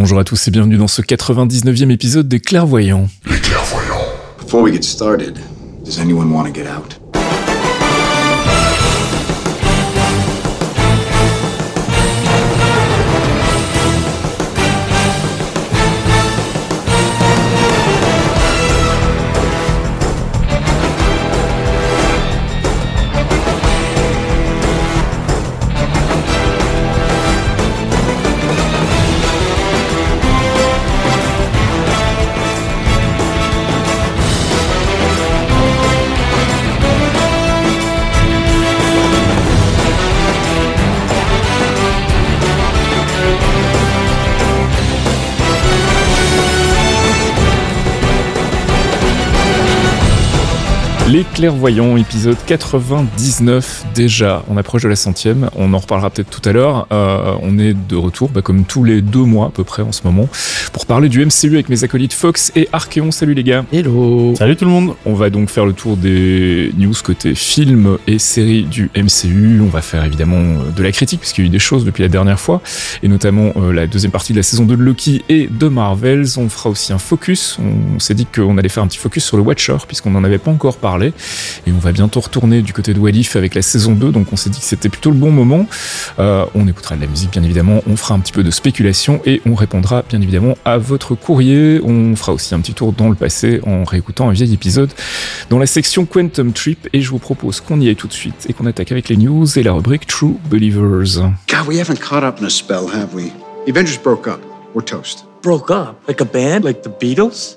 Bonjour à tous et bienvenue dans ce 99e épisode des Clairvoyants. Les clairvoyants. Before we get started, does anyone want to get out? Les Clairvoyants, épisode 99 déjà. On approche de la centième, on en reparlera peut-être tout à l'heure. Euh, on est de retour, bah, comme tous les deux mois à peu près en ce moment, pour parler du MCU avec mes acolytes Fox et Archeon. Salut les gars. Hello Salut tout le monde On va donc faire le tour des news côté films et séries du MCU. On va faire évidemment euh, de la critique, puisqu'il y a eu des choses depuis la dernière fois, et notamment euh, la deuxième partie de la saison 2 de Loki et de Marvels. On fera aussi un focus. On s'est dit qu'on allait faire un petit focus sur le Watcher, puisqu'on n'en avait pas encore parlé. Et on va bientôt retourner du côté de Walif avec la saison 2, donc on s'est dit que c'était plutôt le bon moment. Euh, on écoutera de la musique bien évidemment, on fera un petit peu de spéculation et on répondra bien évidemment à votre courrier. On fera aussi un petit tour dans le passé en réécoutant un vieil épisode dans la section Quantum Trip et je vous propose qu'on y aille tout de suite et qu'on attaque avec les news et la rubrique True Believers. God, we haven't caught up in a spell, have we? The Avengers broke up. We're toast. Broke up? Like a band? Like the Beatles?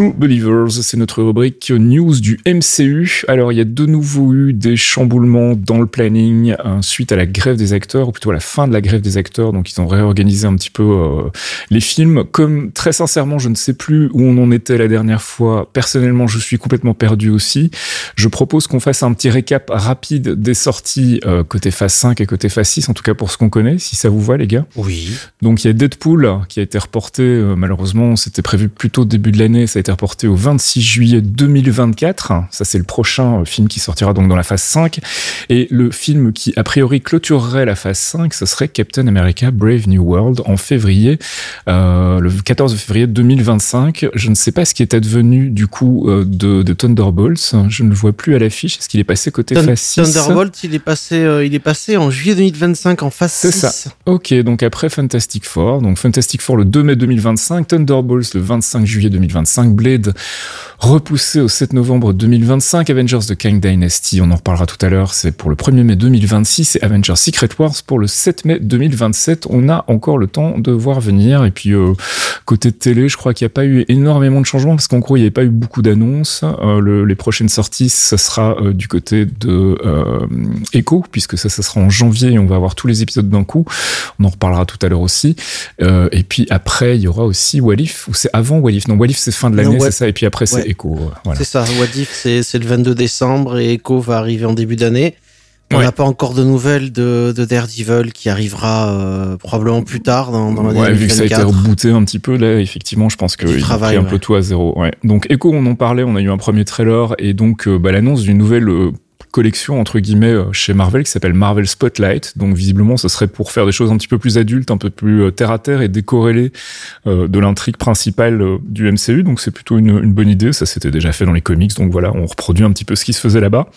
True Believers, c'est notre rubrique news du MCU. Alors, il y a de nouveau eu des chamboulements dans le planning euh, suite à la grève des acteurs, ou plutôt à la fin de la grève des acteurs. Donc, ils ont réorganisé un petit peu euh, les films. Comme très sincèrement, je ne sais plus où on en était la dernière fois. Personnellement, je suis complètement perdu aussi. Je propose qu'on fasse un petit récap rapide des sorties euh, côté phase 5 et côté phase 6, en tout cas pour ce qu'on connaît, si ça vous va, les gars. Oui. Donc il y a Deadpool qui a été reporté, euh, malheureusement c'était prévu plutôt début de l'année, ça a été reporté au 26 juillet 2024. Ça c'est le prochain euh, film qui sortira donc dans la phase 5. Et le film qui a priori clôturerait la phase 5, ce serait Captain America Brave New World en février, euh, le 14 février 2025. Je ne sais pas ce qui est advenu du coup euh, de, de Thunderbolts, je ne le vois plus à l'affiche, est-ce qu'il est passé côté Thun- phase 6 Thunderbolt, il est passé, euh, il est passé en juillet 2025 en phase C'est 6. ça. Ok, donc après Fantastic Four, donc Fantastic Four le 2 mai 2025, Thunderbolts le 25 juillet 2025, Blade repoussé au 7 novembre 2025, Avengers The Kang Dynasty, on en reparlera tout à l'heure, c'est pour le 1er mai 2026 et Avengers Secret Wars pour le 7 mai 2027. On a encore le temps de voir venir et puis euh, côté télé, je crois qu'il n'y a pas eu énormément de changements parce qu'en gros, il n'y avait pas eu beaucoup d'annonces. Euh, le- les prochaines sorties, ça sera euh, du côté de Echo puisque ça, ça sera en janvier et on va avoir tous les épisodes d'un coup. On en reparlera tout à l'heure aussi. Et puis après, il y aura aussi Walif, ou c'est avant Walif Non, Walif, c'est fin de l'année, c'est ça. Et puis après, c'est. Echo. euh, Voilà. C'est ça. What If, c'est le 22 décembre et Echo va arriver en début d'année. On Ouais. n'a pas encore de nouvelles de, de Daredevil qui arrivera euh, probablement plus tard dans, dans l'année Ouais, vu que ça a été 2024. rebooté un petit peu, là, effectivement, je pense qu'il a pris un peu tout à zéro. Ouais. Donc, Echo, on en parlait, on a eu un premier trailer et donc euh, bah, l'annonce d'une nouvelle euh, collection, entre guillemets, euh, chez Marvel qui s'appelle Marvel Spotlight. Donc, visiblement, ce serait pour faire des choses un petit peu plus adultes, un peu plus euh, terre à terre et décorrélées euh, de l'intrigue principale du MCU. Donc, c'est plutôt une, une bonne idée. Ça s'était déjà fait dans les comics. Donc, voilà, on reproduit un petit peu ce qui se faisait là-bas.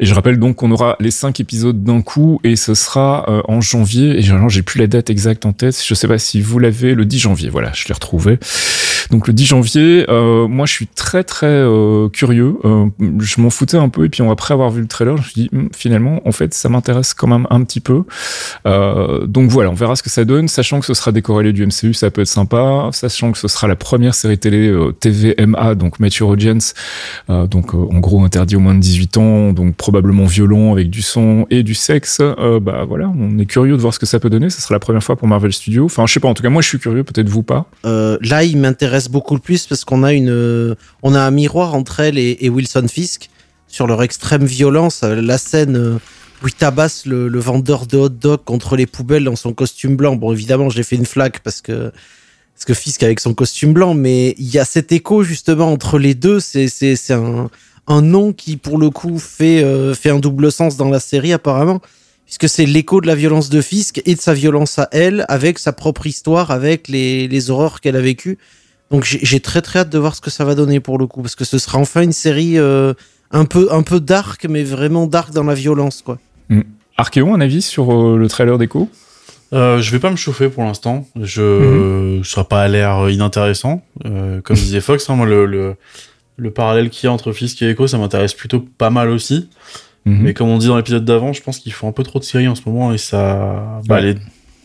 Et je rappelle donc qu'on aura les cinq épisodes d'un coup et ce sera euh, en janvier. Et j'ai plus la date exacte en tête. Je sais pas si vous l'avez le 10 janvier. Voilà, je l'ai retrouvé. Donc le 10 janvier, euh, moi je suis très très euh, curieux. Euh, je m'en foutais un peu et puis après avoir vu le trailer, je me suis dit hm, finalement en fait ça m'intéresse quand même un petit peu. Donc voilà, on verra ce que ça donne, sachant que ce sera décorrélé du MCU, ça peut être sympa, sachant que ce sera la première série télé TVMA, donc Mature Audience, donc en gros interdit au moins de 18 ans, donc probablement violent avec du son et du sexe. bah voilà, on est curieux de voir ce que ça peut donner. Ça sera la première fois pour Marvel Studios. Enfin je sais pas, en tout cas moi je suis curieux, peut-être vous pas. là il m'intéresse beaucoup le plus parce qu'on a une, on a un miroir entre elle et, Wilson Fisk sur leur extrême violence. La scène où il tabasse le, vendeur de hot dog contre les poubelles dans son costume blanc. Bon, évidemment, j'ai fait une flaque parce que parce que Fisk avec son costume blanc, mais il y a cet écho justement entre les deux. C'est c'est c'est un un nom qui pour le coup fait euh, fait un double sens dans la série apparemment, puisque c'est l'écho de la violence de Fisk et de sa violence à elle, avec sa propre histoire, avec les les horreurs qu'elle a vécues. Donc j'ai très très hâte de voir ce que ça va donner pour le coup, parce que ce sera enfin une série euh, un peu un peu dark, mais vraiment dark dans la violence quoi. Mm. Archéon, un avis sur euh, le trailer d'Echo? Euh, je vais pas me chauffer pour l'instant. Je ne -hmm. pas à l'air inintéressant. Euh, comme disait Fox, hein, moi, le, le, le parallèle qu'il y a entre Fisk et Echo, ça m'intéresse plutôt pas mal aussi. -hmm. Mais comme on dit dans l'épisode d'avant, je pense qu'il faut un peu trop de séries en ce moment et ça. Bah, les...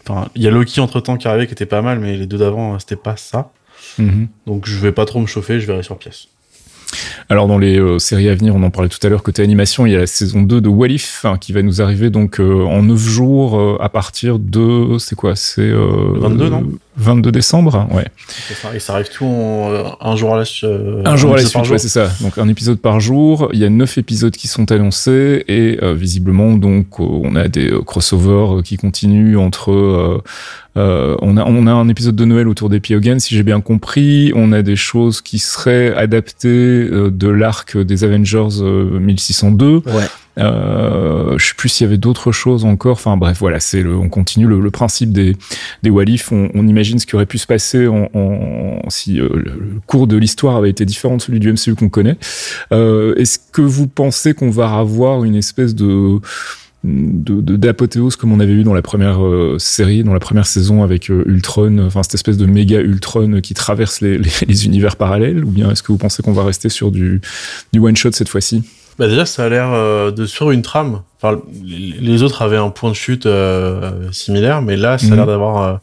enfin, il y a Loki entre temps qui arrivait qui était pas mal, mais les deux d'avant, c'était pas ça. -hmm. Donc je vais pas trop me chauffer, je verrai sur pièce. Alors dans les euh, séries à venir, on en parlait tout à l'heure côté animation, il y a la saison 2 de Walif hein, qui va nous arriver donc euh, en 9 jours euh, à partir de c'est quoi C'est 22 non? 22 décembre, ouais. Ça, et ça arrive tout en, un jour à la suite. un jour à la suite, ouais, c'est ça. Donc un épisode par jour. Il y a 9 épisodes qui sont annoncés et visiblement donc on a des crossovers qui continuent entre euh, on, a, on a un épisode de Noël autour des Piogan, si j'ai bien compris. On a des choses qui seraient adaptées euh, de l'arc des Avengers euh, 1602. Ouais. Euh, je sais plus s'il y avait d'autres choses encore. Enfin bref, voilà, c'est le, on continue le, principe des des Walif. On, imagine ce qui aurait pu se passer si euh, le, cours de l'histoire avait été différent de celui du MCU qu'on connaît. Euh, Est-ce que vous pensez qu'on va avoir une espèce de d'apothéose comme on avait eu dans la première euh, série, dans la première saison avec Ultron, enfin cette espèce de méga Ultron qui traverse les, les, les univers parallèles, ou bien est-ce que vous pensez qu'on va rester sur du, du one shot cette fois-ci? Bah déjà, ça a l'air euh, de suivre une trame. Enfin, les autres avaient un point de chute euh, similaire, mais là, ça a l'air d'avoir euh,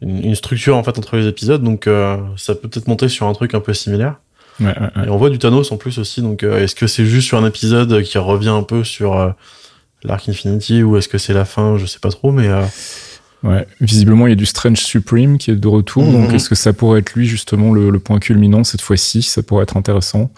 une, une, structure en fait entre les épisodes, donc ça peut peut-être monter sur un truc un peu similaire. Ouais, ouais, ouais. Et on voit du Thanos en plus aussi, donc est-ce que c'est juste sur un épisode qui revient un peu sur l'arc Infinity ou est-ce que c'est la fin? Je sais pas trop, mais. Ouais, visiblement il y a du Strange Supreme qui est de retour, -hmm. donc est-ce que ça pourrait être lui justement le, le point culminant cette fois-ci? Ça pourrait être intéressant.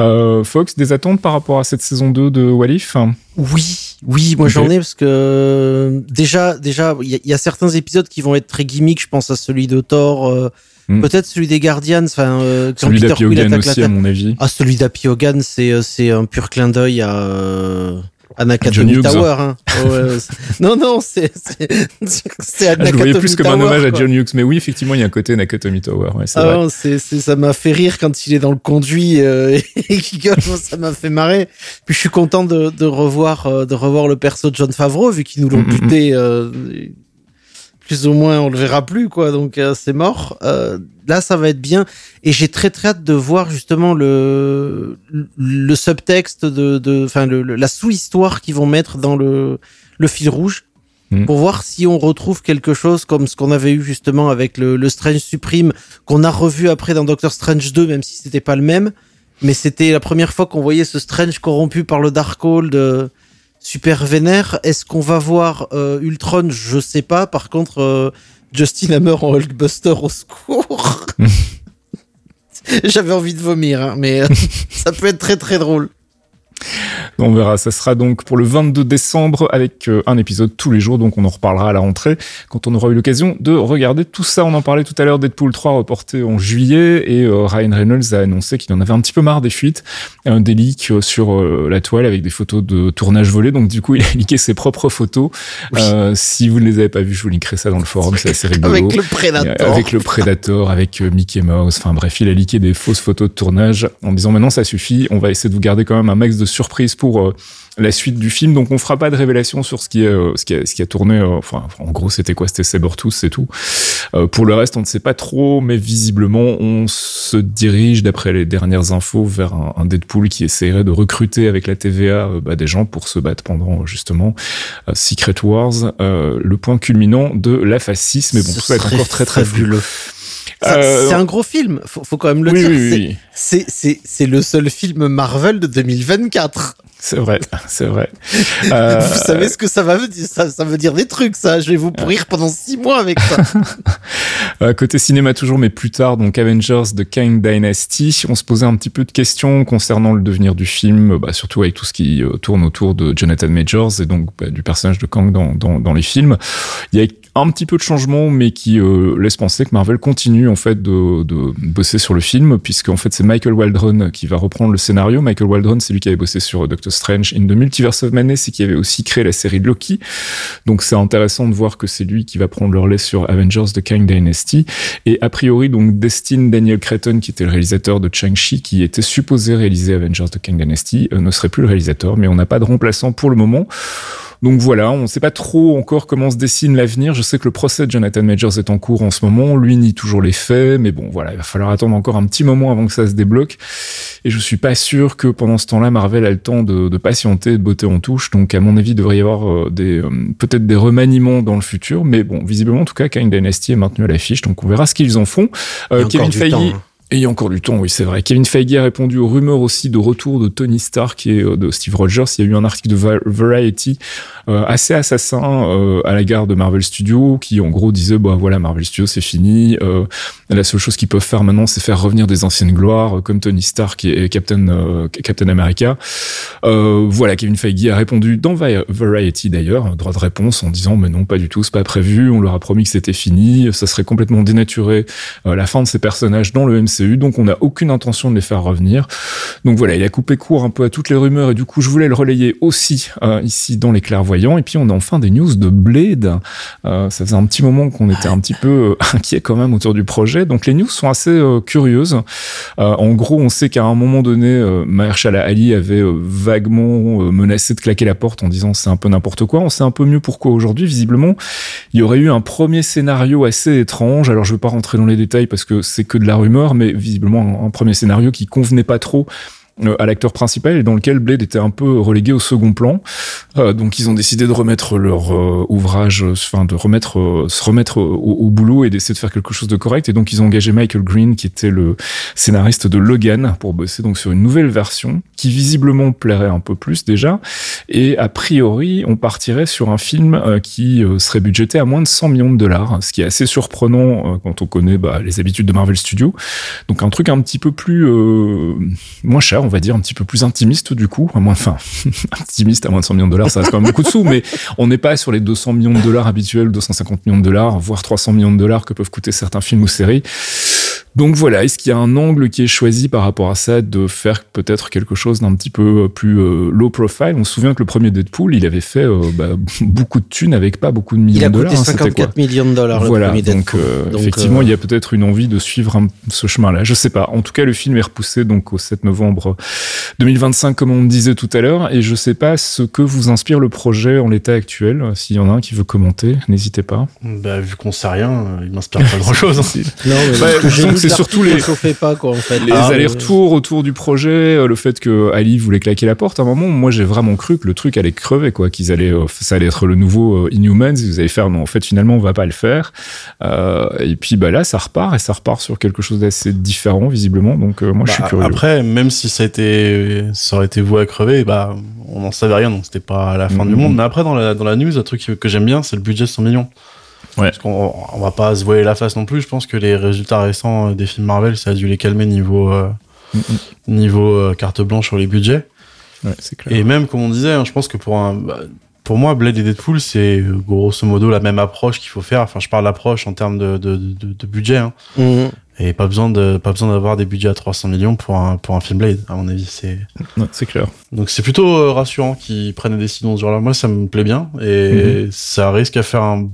Euh, Fox, des attentes par rapport à cette saison 2 de Walif Oui, oui, moi okay. j'en ai parce que déjà, déjà, il y, y, a certains épisodes qui vont être très gimmicks. Je pense à celui de Thor. Euh, mm. Peut-être celui des Guardians, enfin euh, celui d'Happy Hogan aussi à mon avis. Ah, celui d'Happy Hogan, c'est c'est un pur clin d'œil à Anakatomi Tower. Hein. Oh, ouais, non, non, c'est c'est Je voyais plus comme un hommage à John Hughes, mais oui, effectivement, il y a un côté Nakatomi Tower. Ouais, ah non, c'est ça m'a fait rire quand il est dans le conduit euh, et qu'il gueule. ça m'a fait marrer. Puis je suis content de, de revoir euh, de revoir le perso de John Favreau vu qu'ils nous l'ont mm -hmm. buté. Euh, plus ou moins, on le verra plus, quoi. Donc euh, c'est mort. Euh, là, ça va être bien. Et j'ai très très hâte de voir justement le le subtexte de, enfin le, le, la sous-histoire qu'ils vont mettre dans le le fil rouge mmh. pour voir si on retrouve quelque chose comme ce qu'on avait eu justement avec le, le Strange Supreme qu'on a revu après dans Doctor Strange 2, même si c'était pas le même. Mais c'était la première fois qu'on voyait ce Strange corrompu par le Darkhold. Super vénère. Est-ce qu'on va voir euh, Ultron? Je sais pas. Par contre, euh, Justin Hammer en Hulkbuster au secours. J'avais envie de vomir, hein, mais euh, ça peut être très très drôle. On verra, ça sera donc pour le 22 décembre avec euh, un épisode tous les jours, donc on en reparlera à la rentrée quand on aura eu l'occasion de regarder tout ça. On en parlait tout à l'heure, Deadpool 3 reporté en juillet et euh, Ryan Reynolds a annoncé qu'il en avait un petit peu marre des fuites, un des leaks euh, sur la toile avec des photos de tournage volé, donc du coup il a leaké ses propres photos. Oui. Euh, si vous ne les avez pas vues, je vous linkerai ça dans le forum, c'est assez rigolo. Avec le Predator. Avec le Predator, avec Mickey Mouse, enfin bref, il a leaké des fausses photos de tournage en disant maintenant ça suffit, on va essayer de vous garder quand même un max de surprise pour la suite du film. Donc on fera pas de révélation sur ce qui, est, ce qui, a, ce qui a tourné. enfin, en gros, c'était quoi? C'était Sabertooth, c'est tout. pour le reste, on ne sait pas trop, mais visiblement, on se dirige, d'après les dernières infos, vers un, un, Deadpool qui essaierait de recruter avec la TVA bah, des gens pour se battre pendant justement Secret Wars, le point culminant de la phase 6. Mais bon, tout ça être encore très très fabuleux. Euh, c'est un gros film, faut, faut quand même le dire. c'est le seul film Marvel de 2024. C'est vrai, c'est vrai. Euh... Vous savez ce que ça va dire ça, ça, veut dire des trucs, ça. Je vais vous pourrir pendant six mois avec ça. Euh, côté cinéma toujours, mais plus tard, donc Avengers The Kang Dynasty, on se posait un petit peu de questions concernant le devenir du film, bah, surtout avec tout ce qui euh, tourne autour de Jonathan Majors et donc bah, du personnage de Kang dans, dans, dans les films. Il y a un petit peu de changement, mais qui euh, laisse penser que Marvel continue en fait de, de bosser sur le film, puisque en fait c'est Michael Waldron qui va reprendre le scénario. Michael Waldron, c'est lui qui avait bossé sur Doctor Strange in the Multiverse of Madness et qui avait aussi créé la série de Loki. Donc c'est intéressant de voir que c'est lui qui va prendre le relais sur Avengers The Kang Dynasty. Et a priori donc Destin Daniel Cretton, qui était le réalisateur de Chang-Chi, qui était supposé réaliser Avengers The Kang Dynasty, euh, ne serait plus le réalisateur, mais on n'a pas de remplaçant pour le moment. Donc voilà, on ne sait pas trop encore comment se dessine l'avenir. Je sais que le procès de Jonathan Majors est en cours en ce moment. Lui nie toujours les faits, mais bon, voilà, il va falloir attendre encore un petit moment avant que ça se débloque. Et je suis pas sûr que pendant ce temps-là, Marvel a le temps de, patienter, de botter en touche. Donc à mon avis, il devrait y avoir euh, des euh, peut-être des remaniements dans le futur. Mais bon, visiblement, en tout cas, Kang Dynasty est maintenu à l'affiche. Donc on verra ce qu'ils en font. Euh, Kevin Feige. Hein. Et il y a encore du temps, oui, c'est vrai. Kevin Feige a répondu aux rumeurs aussi de retour de Tony Stark et euh, de Steve Rogers. Il y a eu un article de Variety euh, assez assassin euh, à la gare de Marvel Studios qui, en gros, disait bah voilà, Marvel Studios c'est fini. la seule chose qu'ils peuvent faire maintenant, c'est faire revenir des anciennes gloires comme Tony Stark et Captain Captain America. voilà, Kevin Feige a répondu dans Variety d'ailleurs, droit de réponse en disant mais non, pas du tout, c'est pas prévu. On leur a promis que c'était fini. Ça serait complètement dénaturé la fin de ces personnages dans le MCU donc on n'a aucune intention de les faire revenir. Donc voilà, il a coupé court un peu à toutes les rumeurs et du coup je voulais le relayer aussi euh, ici dans les clairvoyants. Et puis on a enfin des news de Blade. Euh, ça faisait un petit moment qu'on était un petit peu euh, inquiet quand même autour du projet. Donc les news sont assez curieuses. en gros, on sait qu'à un moment donné, Mahershala Ali avait vaguement menacé de claquer la porte en disant c'est un peu n'importe quoi. On sait un peu mieux pourquoi aujourd'hui. Visiblement, il y aurait eu un premier scénario assez étrange. Alors je ne veux pas rentrer dans les détails parce que c'est que de la rumeur, mais visiblement un, premier scénario qui convenait pas trop à l'acteur principal et dans lequel Blade était un peu relégué au second plan. Euh, donc ils ont décidé de remettre leur euh, ouvrage, enfin de remettre, se remettre au, boulot et d'essayer de faire quelque chose de correct. Et donc ils ont engagé Michael Green, qui était le scénariste de Logan, pour bosser donc sur une nouvelle version qui visiblement plairait un peu plus déjà. Et a priori, on partirait sur un film qui serait budgété à moins de 100 millions de dollars, ce qui est assez surprenant quand on connaît bah, les habitudes de Marvel Studios. Donc un truc un petit peu plus moins cher on va dire, un petit peu plus intimiste du coup, à moins, enfin, intimiste à moins de 100 millions de dollars, ça reste quand même beaucoup de sous, mais on n'est pas sur les 200 millions de dollars habituels, 250 millions de dollars, voire 300 millions de dollars que peuvent coûter certains films ou séries. Donc voilà, est-ce qu'il y a un angle qui est choisi par rapport à ça de faire peut-être quelque chose d'un petit peu euh, plus euh, low profile? On se souvient que le premier Deadpool, il avait fait euh, bah, beaucoup de thunes avec pas beaucoup de millions de dollars. Il a coûté 54 millions de dollars le premier Deadpool. donc, effectivement, il y a peut-être une envie de suivre ce chemin-là. Je sais pas. En tout cas, le film est repoussé donc au 7 novembre 2025, comme on disait tout à l'heure, et je sais pas ce que vous inspire le projet en l'état actuel. S'il y en a un qui veut commenter, n'hésitez pas. Bah, vu qu'on sait rien, il m'inspire pas grand-chose. Hein. non, mais c'est surtout les, pas, quoi, en fait. les ah, allers-retours autour du projet, euh, le fait que Ali voulait claquer la porte. À un moment, moi, j'ai vraiment cru que le truc allait crever, quoi, qu'ils allaient, euh, ça allait être le nouveau euh, Inhumans. Vous allez faire, non, en fait, finalement, on va pas le faire. et puis, bah là, ça repart et ça repart sur quelque chose d'assez différent, visiblement. Donc, moi, je suis bah, curieux. Après, même si ça a été, ça aurait été voué à crever, bah, on n'en savait rien, donc c'était pas la fin du mm-hmm. monde. Mais après, dans la, dans la news, un truc que j'aime bien, c'est le budget 100 millions. Parce qu'on on va pas se voiler la face non plus. Je pense que les résultats récents euh, des films Marvel, ça a dû les calmer niveau, euh, niveau euh, carte blanche sur les budgets. Ouais, clair. Et même, comme on disait, hein, je pense que pour un, bah, pour moi, Blade et Deadpool, c'est grosso modo la même approche qu'il faut faire. Enfin, je parle d'approche en termes de, de, de, budget. Hein. Mm-hmm. Et pas besoin de pas besoin d'avoir des budgets à 300 millions pour un pour un film Blade à mon avis c'est c'est clair donc c'est plutôt rassurant qu'ils prennent des décisions ce genre-là moi ça me plaît bien et mm-hmm. ça risque à faire un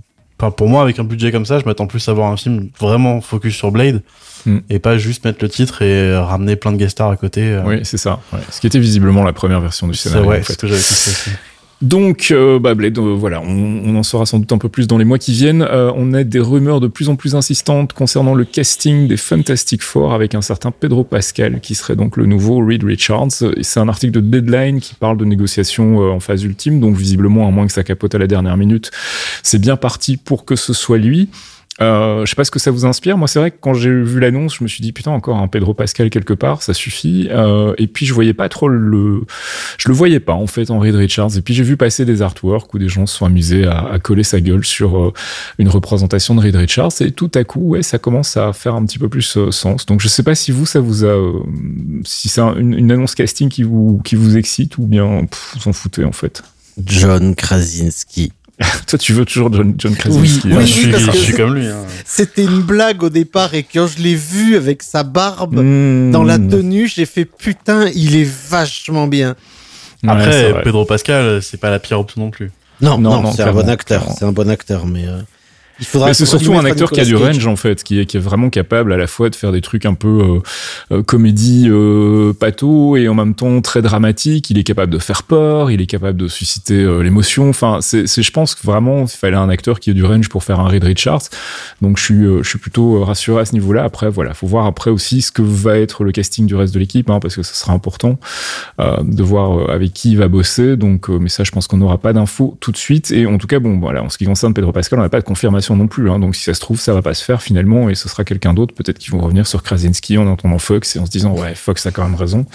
enfin, pour moi, avec un budget comme ça, je m'attends plus à voir un film vraiment focus sur Blade Mm. et pas juste mettre le titre et ramener plein de guest stars à côté. euh. Oui, c'est ça. ouais. Ce qui était visiblement la première version du c'est scénario. ouais, en c'est fait. ce que j'avais. Donc, euh, bah, euh, voilà, on, en saura sans doute un peu plus dans les mois qui viennent. Euh, on a des rumeurs de plus en plus insistantes concernant le casting des Fantastic Four avec un certain Pedro Pascal qui serait donc le nouveau Reed Richards. C'est un article de Deadline qui parle de négociations euh, en phase ultime, donc visiblement, à moins que ça capote à la dernière minute, c'est bien parti pour que ce soit lui. Euh, je sais pas ce que ça vous inspire. Moi, c'est vrai que quand j'ai vu l'annonce, je me suis dit putain encore un Pedro Pascal quelque part, ça suffit. Euh, et puis je voyais pas trop le, je le voyais pas en fait en Reed Richards. Et puis j'ai vu passer des artworks où des gens se sont amusés à, coller sa gueule sur euh, une représentation de Reed Richards. Et tout à coup, ouais, ça commence à faire un petit peu plus euh, sens. Donc je sais pas si vous, ça vous a, euh, si c'est un- une, une annonce casting qui vous qui vous excite ou bien pff, vous en foutez en fait. John Krasinski. Toi, tu veux toujours John, John Krasinski. Oui, hein. Oui, je suis, parce je que- suis comme lui. hein. C'était une blague au départ et quand je l'ai vu avec sa barbe Mmh. dans la tenue, j'ai fait putain, il est vachement bien. Après. Pedro Pascal, c'est pas la pire option non plus. Non, Non, non, c'est un bon acteur, c'est un bon acteur, mais euh, il faudra. Mais c'est surtout un acteur qui a du range en fait, qui est, qui est vraiment capable à la fois de faire des trucs un peu euh, euh, comédie euh, pato et en même temps très dramatique. Il est capable de faire peur, il est capable de susciter euh, l'émotion. Enfin, c'est, c'est- je pense que vraiment il fallait un acteur qui ait du range pour faire un Reed Richards. Donc je suis, euh, je suis plutôt rassuré à ce niveau-là. Après voilà, faut voir après aussi ce que va être le casting du reste de l'équipe, hein, parce que ça sera important euh, de voir avec qui il va bosser. Donc, euh, mais ça, je pense qu'on n'aura pas d'infos tout de suite. Et en tout cas, bon, voilà, en ce qui concerne Pedro Pascal, on n'a pas de confirmation non plus. Hein, donc, si ça se trouve, ça va pas se faire finalement, et ce sera quelqu'un d'autre. Peut-être qu'ils vont revenir sur Krasinski en entendant Fox et en se disant, ouais, Fox a quand même raison.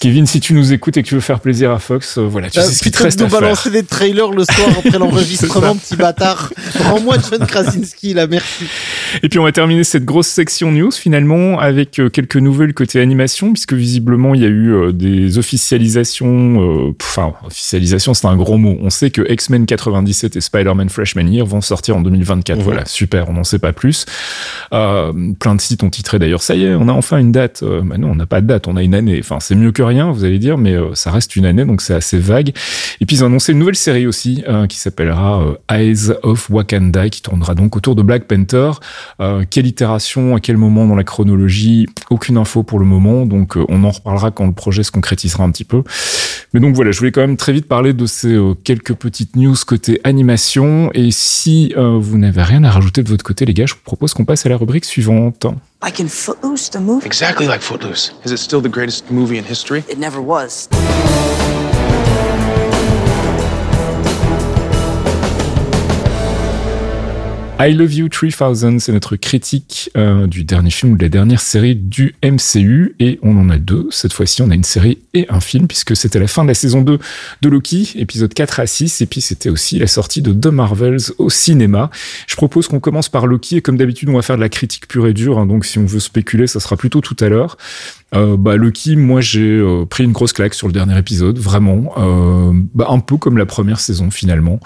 Kevin, si tu nous écoutes et que tu veux faire plaisir à Fox, euh, voilà, tu Euh, sais ce qu'il te reste à faire. balancer des trailers le soir après l'enregistrement, petit bâtard. Rends-moi John Krasinski, là, merci. Et puis on va terminer cette grosse section news finalement avec euh, quelques nouvelles côté animation puisque visiblement il y a eu euh, des officialisations, enfin officialisation c'est un gros mot. On sait que X-Men 97 et Spider-Man Freshman Year vont sortir en 2024. Mhm. Voilà, super, on n'en sait pas plus. Euh, plein de sites ont titré d'ailleurs ça y est, on a enfin une date. Euh, bah non, on n'a pas de date, on a une année. Enfin c'est mieux que rien, vous allez dire, mais euh, ça reste une année donc c'est assez vague. Et puis ils ont annoncé une nouvelle série aussi qui s'appellera Eyes of Wakanda qui tournera donc autour de Black Panther. Quelle itération, à quel moment dans la chronologie, aucune info pour le moment, donc on en reparlera quand le projet se concrétisera un petit peu. Mais donc voilà, je voulais quand même très vite parler de ces quelques petites news côté animation, et si euh, vous n'avez rien à rajouter de votre côté les gars, je vous propose qu'on passe à la rubrique suivante. Like in Footloose, the movie? Exactly like Footloose. Is it still the greatest movie in history? It never was. I Love You 3000, c'est notre critique euh, du dernier film ou de la dernière série du MCU. Et on en a deux. Cette fois-ci, on a une série et un film, puisque c'était la fin de la saison 2 de Loki, épisode 4 à 6. Et puis, c'était aussi la sortie de The Marvels au cinéma. Je propose qu'on commence par Loki. Et comme d'habitude, on va faire de la critique pure et dure. hein. donc, si on veut spéculer, ça sera plutôt tout à l'heure. Euh, bah, Loki, moi j'ai euh, pris une grosse claque sur le dernier épisode, vraiment, bah, un peu comme la première saison finalement,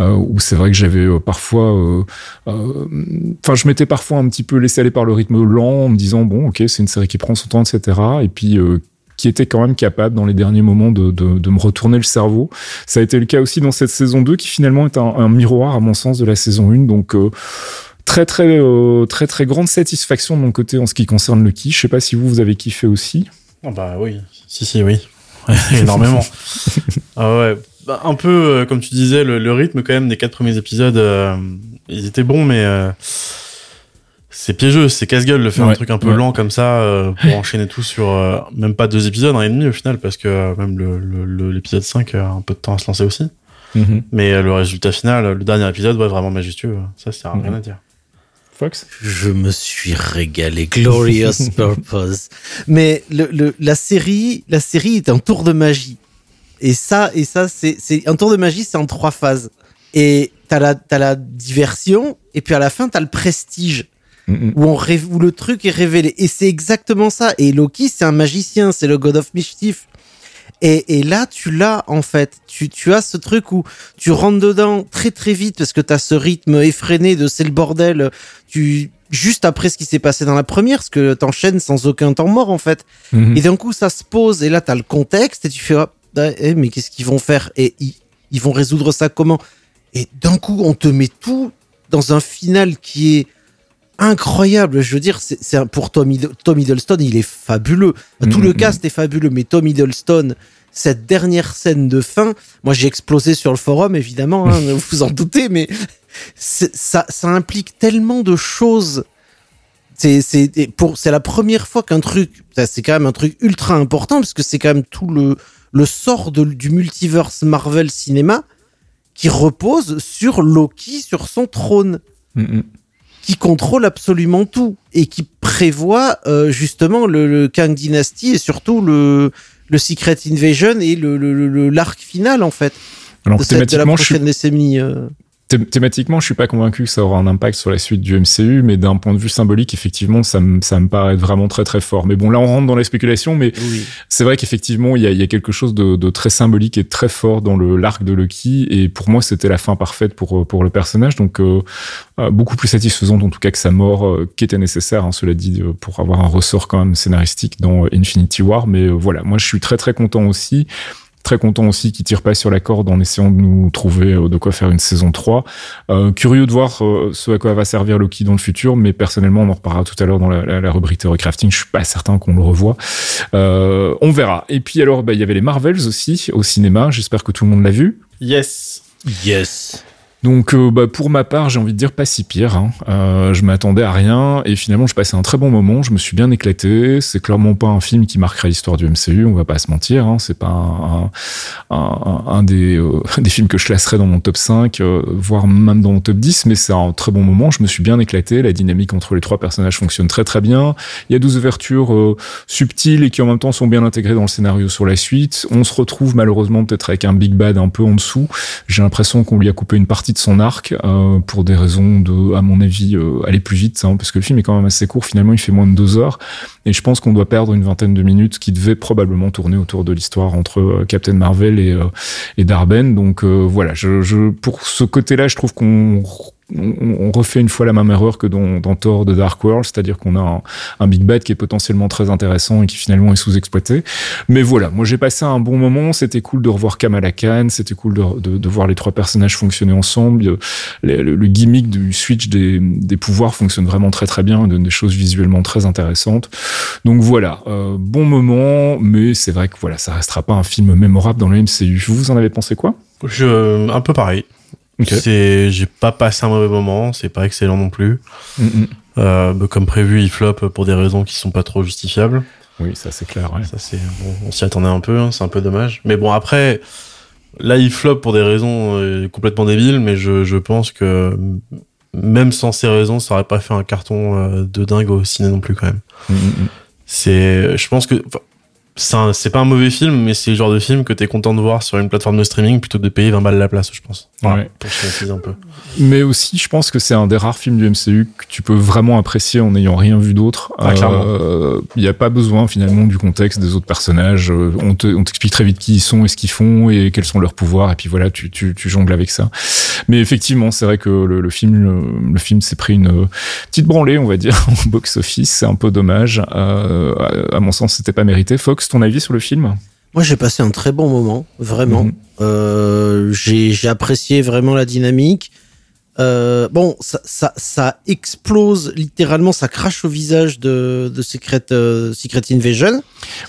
où c'est vrai que j'avais parfois, enfin je m'étais parfois un petit peu laissé aller par le rythme lent, en me disant bon ok c'est une série qui prend son temps etc. Et puis euh, qui était quand même capable dans les derniers moments de, de, de me retourner le cerveau. Ça a été le cas aussi dans cette saison 2 qui finalement est un, un miroir à mon sens de la saison 1. Donc euh, très très euh, très très grande satisfaction de mon côté en ce qui concerne le qui. Je sais pas si vous vous avez kiffé aussi. Ah bah oui, si si oui, énormément. ah ouais, Bah, un peu euh, comme tu disais, le, le rythme quand même des quatre premiers épisodes, euh, ils étaient bons, mais euh, c'est piégeux, c'est casse-gueule de faire Ouais, un truc un peu ouais. lent comme ça euh, pour enchaîner tout sur euh, même pas deux épisodes, un et demi au final, parce que euh, même le- le- le- l'épisode 5 a un peu de temps à se lancer aussi. Mais euh, le résultat final, le dernier épisode, ouais, vraiment majestueux. Ça, c'est rien Mhm. à dire. Fox Je me suis régalé. Glorious Purpose. Mais le, le, la série, la série est un tour de magie. Et ça, et ça, c'est, c'est un tour de magie, c'est en trois phases. Et t'as la, t'as la diversion, et puis à la fin, t'as le prestige. Mhm. Où, on ré- où le truc est révélé. Et c'est exactement ça. Et Loki, c'est un magicien, c'est le God of Mischief. Et, et là, tu l'as, en fait. Tu, tu as ce truc où tu rentres dedans très très vite parce que tu as ce rythme effréné de c'est le bordel. Tu, juste après ce qui s'est passé dans la première, parce que t'enchaînes sans aucun temps mort, en fait. Mhm. Et d'un coup, ça se pose, et là, t'as le contexte, et tu fais, eh, mais qu'est-ce qu'ils vont faire? Et ils, ils vont résoudre ça comment? Et d'un coup, on te met tout, dans un final qui est incroyable. Je veux dire, c'est pour Tom, Tom Hiddleston, il est fabuleux. Tout Mhm, le mhm. cast est fabuleux, mais Tom Hiddleston, cette dernière scène de fin, moi j'ai explosé sur le forum, évidemment, hein, vous vous en doutez, mais ça, ça implique tellement de choses. C'est la première fois qu'un truc, c'est quand même un truc ultra important parce que c'est quand même tout le le sort de- du multiverse Marvel cinéma qui repose sur Loki sur son trône Mm, mm. qui contrôle absolument tout et qui prévoit euh, justement le, le Kang Dynasty et surtout le, le Secret Invasion et le l'arc final en fait Alors de, cette- de la thématiquement, je suis prochaine décennie. euh. Thé- Thématiquement, je suis pas convaincu que ça aura un impact sur la suite du MCU, mais d'un point de vue symbolique, effectivement, ça me, ça me paraît vraiment très très fort. Mais bon, là, on rentre dans la spéculation, mais c'est vrai qu'effectivement, il y a, y a quelque chose de, de très symbolique et très fort dans le l'arc de Loki, et pour moi, c'était la fin parfaite pour pour le personnage, donc euh, euh, beaucoup plus satisfaisante en tout cas que sa mort, euh, qui était nécessaire, hein, cela dit, euh, pour avoir un ressort quand même scénaristique dans Infinity War. Mais euh, voilà, moi, je suis très très content aussi. Très content aussi qu'il tire pas sur la corde en essayant de nous trouver euh, de quoi faire une saison 3. Euh, curieux de voir euh, ce à quoi va servir Loki dans le futur, mais personnellement, on en reparlera tout à l'heure dans la, la, la rubrique Theory Crafting. Je suis pas certain qu'on le revoit. Euh, on verra. Et puis alors, bah, il y avait les Marvels aussi au cinéma. J'espère que tout le monde l'a vu. Yes. Yes. Donc, euh, bah, pour ma part, j'ai envie de dire pas si pire. Hein. Euh, je m'attendais à rien et finalement, je passais un très bon moment. Je me suis bien éclaté. C'est clairement pas un film qui marquera l'histoire du MCU. On va pas se mentir. Hein. C'est pas un, un, un, des, euh, des films que je classerais dans mon top 5, euh, voire même dans mon top 10. Mais c'est un très bon moment. Je me suis bien éclaté. La dynamique entre les trois personnages fonctionne très très bien. Il y a 12 ouvertures euh, subtiles et qui en même temps sont bien intégrées dans le scénario sur la suite. On se retrouve malheureusement peut-être avec un big bad un peu en dessous. J'ai l'impression qu'on lui a coupé une partie de son arc euh, pour des raisons de, à mon avis, euh, aller plus vite, hein, parce que le film est quand même assez court. Finalement, il fait moins de deux heures, et je pense qu'on doit perdre une vingtaine de minutes qui devait probablement tourner autour de l'histoire entre euh, Captain Marvel et, et Darben. Donc voilà, je, je, pour ce côté-là, je trouve qu'on on, refait une fois la même erreur que dans, Thor de Dark World, c'est-à-dire qu'on a un, Big Bad qui est potentiellement très intéressant et qui finalement est sous-exploité. Mais voilà, moi j'ai passé un bon moment, c'était cool de revoir Kamala Khan, c'était cool de, voir les trois personnages fonctionner ensemble, le, le, gimmick du switch des, des, pouvoirs fonctionne vraiment très très bien, donne des choses visuellement très intéressantes. Donc voilà, euh, bon moment, mais c'est vrai que voilà, ça restera pas un film mémorable dans le MCU. Vous en avez pensé quoi? Je, un peu pareil. Okay. C'est, j'ai pas passé un mauvais moment, c'est pas excellent non plus. Mm -hmm. euh, comme prévu, il flop pour des raisons qui sont pas trop justifiables. Oui, ça c'est clair. Ouais. Ça c'est, bon, on s'y attendait un peu, hein, c'est un peu dommage. Mais bon après, là il flop pour des raisons euh, complètement débiles, mais je, je pense que même sans ces raisons, ça aurait pas fait un carton euh, de dingue au ciné non plus quand même. Mm -hmm. C'est, je pense que c'est pas un mauvais film, mais c'est le genre de film que t'es content de voir sur une plateforme de streaming plutôt que de payer 20 balles la place, je pense. Voilà, ouais. Pour se un peu. Mais aussi, je pense que c'est un des rares films du MCU que tu peux vraiment apprécier en n'ayant rien vu d'autre. Ah, il euh, n'y a pas besoin finalement du contexte des autres personnages. Euh, on t'explique te, très vite qui ils sont et ce qu'ils font et quels sont leurs pouvoirs. Et puis voilà, tu, tu, tu jongles avec ça. Mais effectivement, c'est vrai que le, le film, le, le film s'est pris une petite branlée, on va dire, au box-office. C'est un peu dommage. Euh, à, à mon sens, c'était pas mérité. Fox, ton avis sur le film? Moi, j'ai passé un très bon moment, vraiment. Mhm. Mmh. Euh, j'ai apprécié vraiment la dynamique. Euh, bon, ça, ça, ça, explose littéralement, ça crache au visage de, de Secret, euh, Secret Invasion.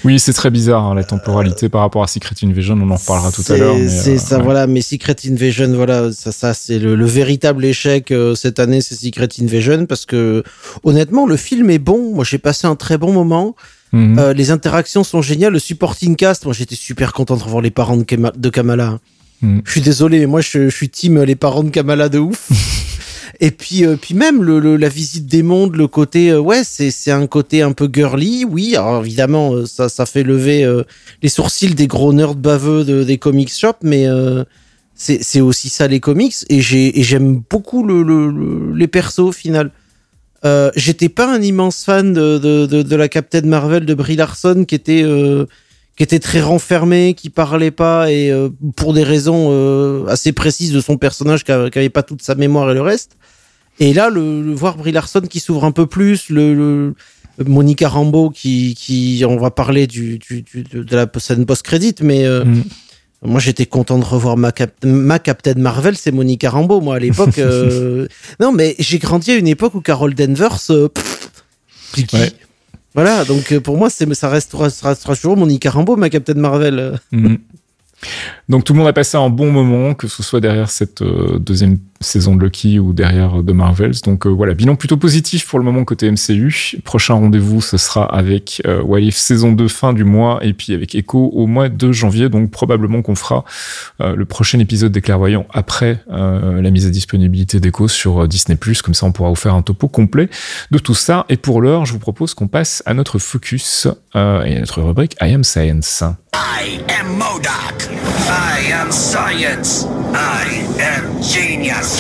Oui, c'est très bizarre hein, la temporalité par rapport à Secret Invasion. On en reparlera tout à l'heure. C'est ça, ouais. voilà. Mais Secret Invasion, voilà, ça, ça c'est le, le, véritable échec euh, cette année, c'est Secret Invasion parce que honnêtement, le film est bon. Moi, j'ai passé un très bon moment. Mhm. Euh, les interactions sont géniales. Le supporting cast, moi j'étais super content de revoir les parents de, Kamala. Mmh. Je suis désolé, mais moi je, je, suis team les parents de Kamala de ouf. Et puis, euh, puis même le, le, la visite des mondes, le côté, euh, ouais, c'est c'est un côté un peu girly, oui. Alors évidemment, euh, ça ça fait lever euh, les sourcils des gros nerds baveux de, des comics shop, mais euh, c'est c'est aussi ça les comics. Et j'ai et j'aime beaucoup le, le, les persos au final. Euh, j'étais pas un immense fan de, de, de, de, la Captain Marvel de Brie Larson qui était euh, qui était très renfermée, qui parlait pas et euh, pour des raisons euh, assez précises de son personnage qui avait pas toute sa mémoire et le reste. Et là, le, le voir Brie Larson qui s'ouvre un peu plus, le, le Monica Rambeau qui qui on va parler du, du, du de la scène post crédit, mais mm. Moi, j'étais content de revoir ma, Cap- ma Captain Marvel, c'est Monica Rambeau. Moi, à l'époque, euh, non, mais j'ai grandi à une époque où Carol Danvers, euh, pff, qui Ouais. Voilà, donc euh, pour moi, ça restera, ça restera toujours Monica Rambeau, ma Captain Marvel. Mhm. Donc tout le monde a passé un bon moment, que ce soit derrière cette euh, deuxième saison de Loki ou derrière euh, de Marvels. Donc euh, voilà, bilan plutôt positif pour le moment côté MCU. Prochain rendez-vous, ce sera avec euh, saison 2 fin du mois et puis avec Echo au mois de janvier. Donc probablement qu'on fera euh, le prochain épisode des Clairvoyants après euh, la mise à disponibilité d'Echo sur euh, Disney+. Comme ça, on pourra vous faire un topo complet de tout ça. Et pour l'heure, je vous propose qu'on passe à notre focus euh, et à notre rubrique I Am Science. I am Modoc. I am science. I am genius.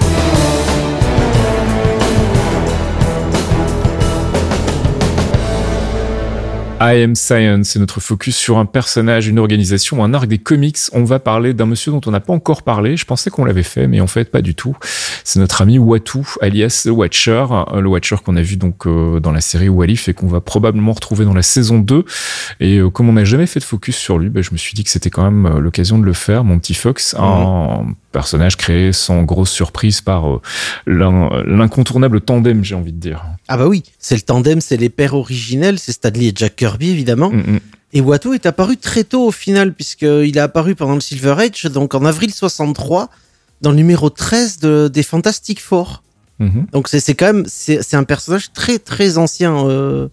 I Am Science, c'est notre focus sur un personnage, une organisation, un arc des comics. On va parler d'un monsieur dont on n'a pas encore parlé. Je pensais qu'on l'avait fait, mais en fait pas du tout. C'est notre ami Watu, alias The Watcher, le Watcher qu'on a vu donc euh, dans la série Walif et qu'on va probablement retrouver dans la saison 2. Et euh, comme on n'a jamais fait de focus sur lui, ben, je me suis dit que c'était quand même euh, l'occasion de le faire, mon petit Fox, un personnage créé sans grosse surprise par euh, l'in- l'incontournable tandem, j'ai envie de dire. Ah bah oui, c'est le tandem, c'est les pères originels, c'est Stanley et Jack Kirby évidemment. Mm, mm. Et Watto est apparu très tôt au final, puisqu'il est apparu pendant le Silver Age, donc en avril 63, dans le numéro 13 de, des Fantastic Four. Mhm. Donc c'est quand même, c'est c'est un personnage très très ancien. Euh,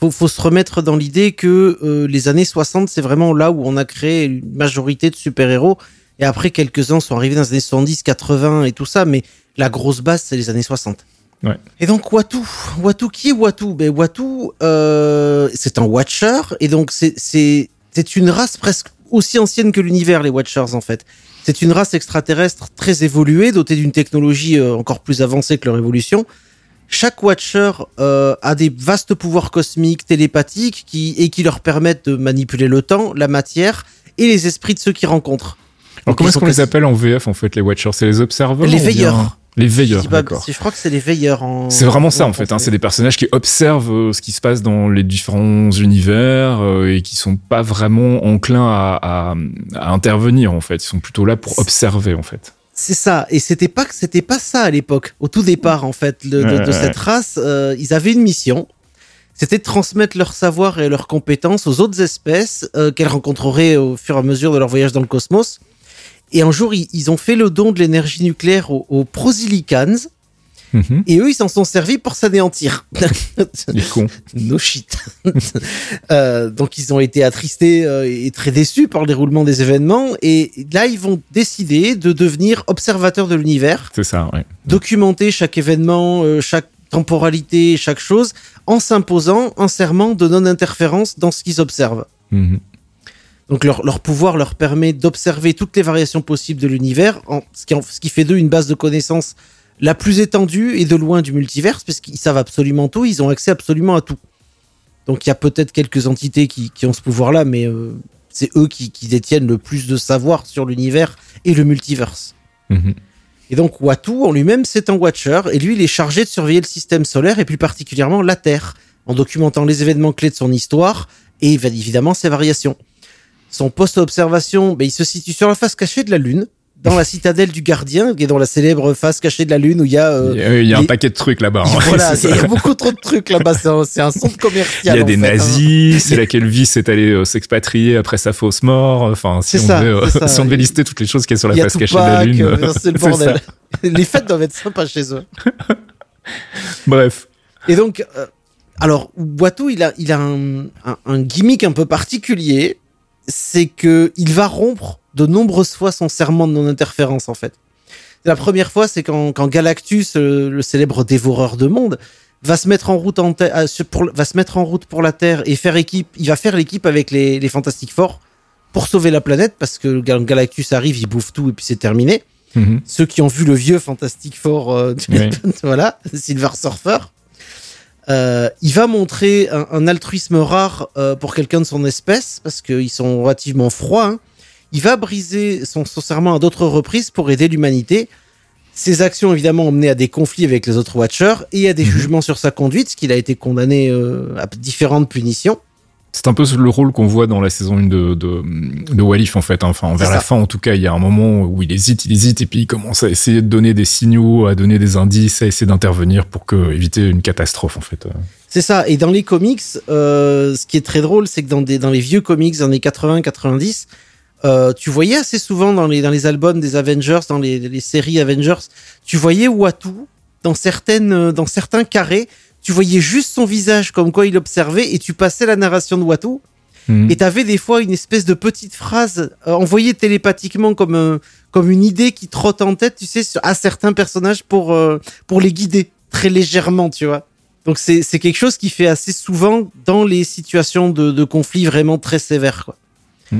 faut, faut se remettre dans l'idée que euh, les années 60, c'est vraiment là où on a créé une majorité de super-héros. Et après, quelques-uns sont arrivés dans les années 70, 80 et tout ça, mais la grosse base, c'est les années 60. Ouais. Et donc Watu, Watu qui est Watu? Ben Watu, euh, c'est un Watcher et donc c'est une race presque aussi ancienne que l'univers les Watchers en fait. C'est une race extraterrestre très évoluée, dotée d'une technologie euh, encore plus avancée que leur évolution. Chaque Watcher euh, a des vastes pouvoirs cosmiques, télépathiques, qui et qui leur permettent de manipuler le temps, la matière et les esprits de ceux qu'ils rencontrent. Alors comment est-ce qu'on les appelle en VF en fait les Watchers? C'est les observeurs Les veilleurs. Les veilleurs, d'accord. Je crois que c'est les veilleurs en. C'est vraiment ça en fait. Hein. C'est des personnages qui observent euh, ce qui se passe dans les différents univers euh, et qui sont pas vraiment enclins à, à- à intervenir en fait. Ils sont plutôt là pour observer en fait. C'est ça. Et c'était pas c'était pas ça à l'époque. Au tout départ, en fait, le- de, Ouais, de ouais. cette race, euh, ils avaient une mission. C'était de transmettre leur savoir et leurs compétences aux autres espèces qu'elles rencontreraient au fur et à mesure de leur voyage dans le cosmos. Et un jour, ils, ils ont fait le don de l'énergie nucléaire aux, aux Prosilicans. Mhm. Et eux, ils s'en sont servis pour s'anéantir. Les cons. no shit. Euh, donc ils ont été attristés euh, et très déçus par le déroulement des événements. Et là, ils vont décider de devenir observateurs de l'univers, C'est ça, ouais. documenter chaque événement, euh, chaque temporalité, chaque chose, en s'imposant un serment de non-interférence dans ce qu'ils observent. Mhm. Donc leur, leur pouvoir leur permet d'observer toutes les variations possibles de l'univers, ce, qui en- ce qui fait d'eux une base de connaissances la plus étendue et de loin du multiverse, parce qu'ils savent absolument tout, ils ont accès absolument à tout. Donc il y a peut-être quelques entités qui, qui ont ce pouvoir-là, mais euh, c'est eux qui, qui détiennent le plus de savoir sur l'univers et le multiverse. Mhm. Et donc Watu en lui-même, c'est un Watcher, et lui, il est chargé de surveiller le système solaire, et plus particulièrement la Terre, en documentant les événements clés de son histoire, et évidemment ses variations. Son poste d'observation, ben, il se situe sur la face cachée de la Lune, dans la citadelle du gardien, qui est dans la célèbre face cachée de la Lune, où il y a... euh, Il y a, il y a un paquet de trucs là-bas. hein. voilà, il y a beaucoup trop de trucs là-bas, c'est un, un centre Il commercial. y a des fait, hein. nazis, c'est laquelle vie s'est allé euh, s'expatrier après sa fausse mort. Enfin, si on, ça, devait, euh, ça. si on devait lister toutes les choses qu'il y a sur la Il y a face cachée de la Lune. euh, euh, c'est le bordel. Les fêtes doivent être sympas chez eux. Bref. Et donc, euh, alors, Watu, il a, il a un, un, un gimmick un peu particulier. C'est que il va rompre de nombreuses fois son serment de non-interférence, en fait. La première fois, c'est quand, quand Galactus, le célèbre dévoreur de monde, va se mettre en route en te- euh, pour, va se mettre en route pour la Terre et faire équipe. Il va faire l'équipe avec les, les Fantastic Four pour sauver la planète parce que Galactus arrive, il bouffe tout et puis c'est terminé. Mhm. Ceux qui ont vu le vieux Fantastic Four, euh, Oui. voilà, Silver Surfer. Euh, il va montrer un, un altruisme rare euh, pour quelqu'un de son espèce, parce qu'ils sont relativement froids. hein. Il va briser son, son serment à d'autres reprises pour aider l'humanité. Ses actions, évidemment, ont mené à des conflits avec les autres Watchers et à des jugements sur sa conduite, ce qu'il a été condamné euh, à différentes punitions. C'est un peu le rôle qu'on voit dans la saison 1 de, de, de Walif, en fait. hein. Enfin, vers la fin, en tout cas, il y a un moment où il hésite, il hésite, et puis il commence à essayer de donner des signaux, à donner des indices, à essayer d'intervenir pour que, éviter une catastrophe, en fait. C'est ça. Et dans les comics, euh, ce qui est très drôle, c'est que dans, des, dans les vieux comics des années 80-90, euh, tu voyais assez souvent dans les, dans les albums des Avengers, dans les, les séries Avengers, tu voyais Watu dans, certaines, euh, dans certains carrés, tu voyais juste son visage comme quoi il observait et tu passais la narration de Watu. Mhm. Et t'avais des fois une espèce de petite phrase euh, envoyée télépathiquement comme, un- comme une idée qui trotte en tête, tu sais, à certains personnages pour, euh, pour les guider très légèrement, tu vois. Donc c'est quelque chose qui fait assez souvent dans les situations de, de conflit vraiment très sévères. Quoi. Mm.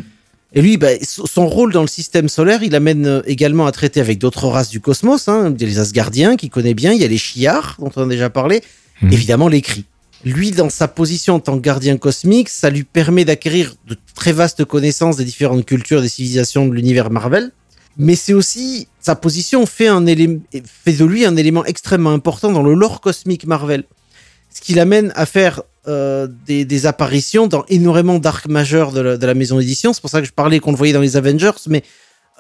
Et lui, bah, so- son rôle dans le système solaire, il amène euh, également à traiter avec d'autres races du cosmos. Hein. Il y a les Asgardiens qu'il connaît bien, il y a les Chiars dont on a déjà parlé, Mhm. évidemment les Cris. Lui, dans sa position en tant que gardien cosmique, ça lui permet d'acquérir de très vastes connaissances des différentes cultures, des civilisations de l'univers Marvel. Mais c'est aussi sa position fait fait de lui un élément extrêmement important dans le lore cosmique Marvel. Ce qui l'amène à faire euh, des, apparitions dans énormément d'arcs majeurs de la, de la maison d'édition. C'est pour ça que je parlais qu'on le voyait dans les Avengers, mais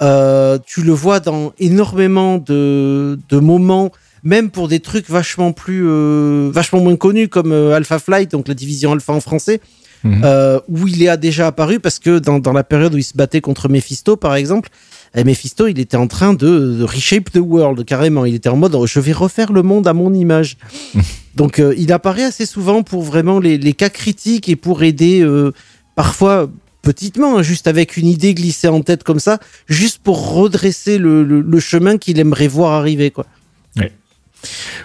euh, tu le vois dans énormément de, de moments, même pour des trucs vachement plus, euh, vachement moins connus comme euh, Alpha Flight, donc la division Alpha en français, Mhm. euh, où il est a déjà apparu parce que dans, dans la période où il se battait contre Mephisto, par exemple, eh, Mephisto, il était en train de, de reshape the world carrément. Il était en mode, je vais refaire le monde à mon image. Donc, euh, il apparaît assez souvent pour vraiment les, les cas critiques et pour aider parfois petitement, hein, juste avec une idée glissée en tête comme ça, juste pour redresser le, le- le chemin qu'il aimerait voir arriver, quoi.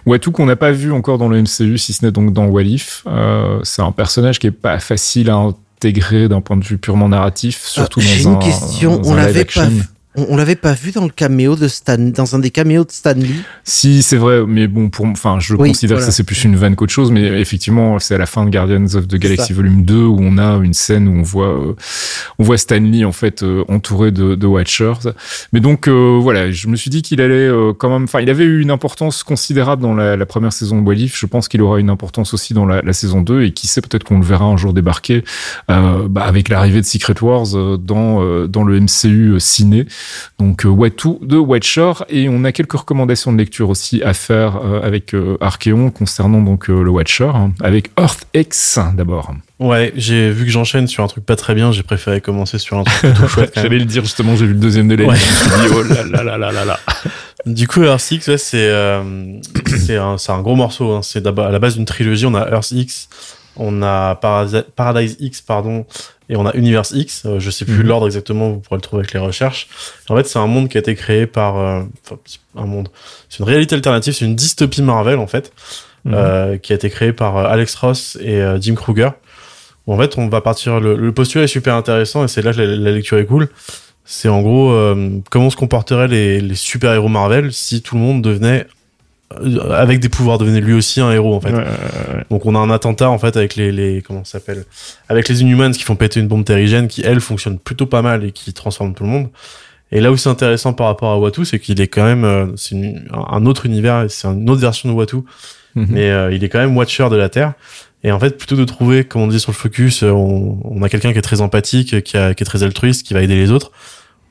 Watu qu'on n'a pas vu encore dans le MCU, si ce n'est donc dans Walif. Euh, c'est un personnage qui est pas facile à intégrer d'un point de vue purement narratif, surtout Ah, J'ai une un, question. dans On l'avait pas vu. On, on l'avait pas vu dans le caméo de Stan, dans un des caméos de Stan Lee. Si, c'est vrai, mais bon, pour, enfin, je Oui, considère voilà. que ça c'est plus une vanne qu'autre chose, mais effectivement, c'est à la fin de Guardians of the Galaxy. Volume 2 où on a une scène où on voit, euh, on voit Stanley en fait euh, entouré de, de Watchers. Mais donc euh, voilà, je me suis dit qu'il allait euh, quand même, enfin, il avait eu une importance considérable dans la, la première saison de Walif. Je pense qu'il aura une importance aussi dans la, la saison 2 et qui sait peut-être qu'on le verra un jour débarquer euh, bah, avec l'arrivée de Secret Wars dans euh, dans le MCU ciné. Donc euh, Watu de Watcher et on a quelques recommandations de lecture aussi à faire euh, avec euh, Archeon concernant donc le Watcher hein, avec Earth X d'abord. Ouais, j'ai vu que j'enchaîne sur un truc pas très bien, j'ai préféré commencer sur un truc plutôt chouette. J'allais le dire justement, j'ai vu le deuxième de la Ouais. je me suis dit, oh là là là là là là. Du coup, Earth X, ouais, c'est euh, c'est un, gros morceau. hein. C'est à la base d'une trilogie. On a Earth X, on a Paradise, Paradise X, pardon, et on a Universe X. Euh, je sais plus Mhm. l'ordre exactement. Vous pourrez le trouver avec les recherches. En fait, c'est un monde qui a été créé par euh, enfin, un monde. C'est une réalité alternative. C'est une dystopie Marvel en fait, Mhm. euh, qui a été créée par euh, Alex Ross et Jim Kruger. Où, en fait, on va partir. Le, le postulat est super intéressant et c'est là que la, la lecture est cool. C'est en gros comment se comporteraient les, les super-héros Marvel si tout le monde devenait avec des pouvoirs devenait lui aussi un héros en fait. Ouais, ouais, ouais. Donc on a un attentat en fait avec les, les comment ça s'appelle avec les Inhumans qui font péter une bombe terrigène qui elle fonctionne plutôt pas mal et qui transforme tout le monde. Et là où c'est intéressant par rapport à Watu, c'est qu'il est quand même euh, c'est une- un autre univers, et c'est une autre version de Watu, Mhm. mais euh, il est quand même Watcher de la Terre. Et en fait, plutôt de trouver, comme on disait sur le focus, euh, on, on a quelqu'un qui est très empathique, qui, a- qui est très altruiste, qui va aider les autres.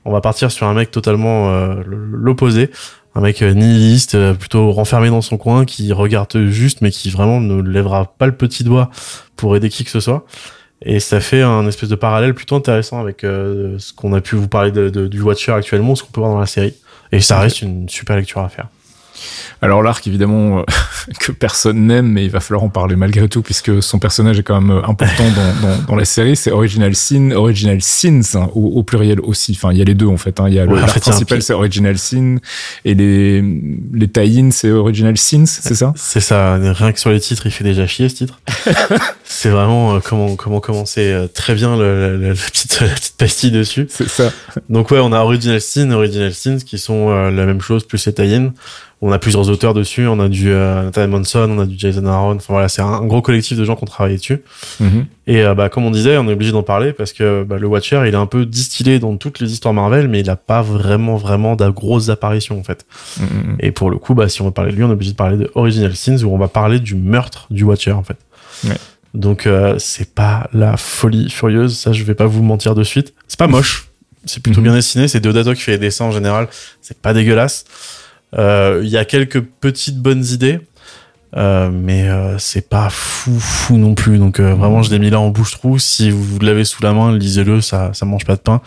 On va partir sur un mec totalement euh, l'opposé, un mec euh, nihiliste, euh, plutôt renfermé dans son coin, qui regarde juste, mais qui vraiment ne lèvera pas le petit doigt pour aider qui que ce soit. Et ça fait un espèce de parallèle plutôt intéressant avec euh, ce qu'on a pu vous parler de, de- du Watcher actuellement, ce qu'on peut voir dans la série. Et ça reste une super lecture à faire. Alors l'arc évidemment euh, que personne n'aime, mais il va falloir en parler malgré tout puisque son personnage est quand même euh, important dans, dans, dans la série. C'est Original Sin, Original Sins hein, au, au pluriel aussi. Enfin il y a les deux en fait. hein. Il y a le Ouais, l'arc principal c'est Original Sin et les les tie c'est Original Sins, c'est ça? C'est ça, rien que sur les titres, il fait déjà chier ce titre. c'est vraiment euh, comment comment commencer euh, très bien le- le- la, petite la petite pastille dessus. C'est ça. Donc ouais, on a Original Sin, Original Sins qui sont la même chose plus les tie On a plusieurs auteurs dessus, on a du euh, Nathan Manson, on a du Jason Aaron. Enfin voilà, c'est un, un gros collectif de gens qui ont travaillé dessus. Mhm. Et euh, bah comme on disait, on est obligé d'en parler parce que bah, le Watcher, il est un peu distillé dans toutes les histoires Marvel, mais il a pas vraiment vraiment de grosses apparitions en fait. Mhm. Et pour le coup, bah, si on veut parler de lui, on est obligé de parler de Original Sins où on va parler du meurtre du Watcher en fait. Ouais. Donc euh, c'est pas la folie furieuse, ça je vais pas vous mentir de suite. C'est pas moche, c'est plutôt Mhm. bien dessiné. C'est Deodato qui fait les dessins en général, c'est pas dégueulasse. Euh, Il y a quelques petites bonnes idées, euh, mais euh, c'est pas fou fou non plus. Donc vraiment je l'ai mis là en bouche trou. Si vous l'avez sous la main, lisez-le, ça ça mange pas de pain.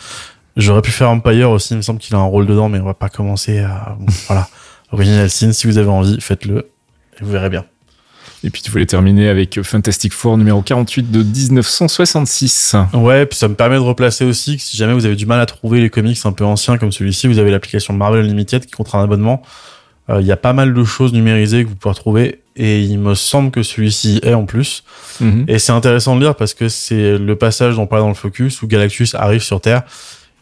J'aurais pu faire Empire aussi, il me semble qu'il a un rôle dedans, mais on va pas commencer à voilà. Original Sin, si vous avez envie, faites-le et vous verrez bien. Et puis tu voulais terminer avec Fantastic Four numéro 48 de 1966. Ouais, puis ça me permet de replacer aussi que si jamais vous avez du mal à trouver les comics un peu anciens comme celui-ci, vous avez l'application Marvel Unlimited qui compte un abonnement. Euh, Il y a pas mal de choses numérisées que vous pouvez retrouver et il me semble que celui-ci est en plus. Mhm. Et c'est intéressant de lire parce que c'est le passage dont on parlait dans le focus où Galactus arrive sur Terre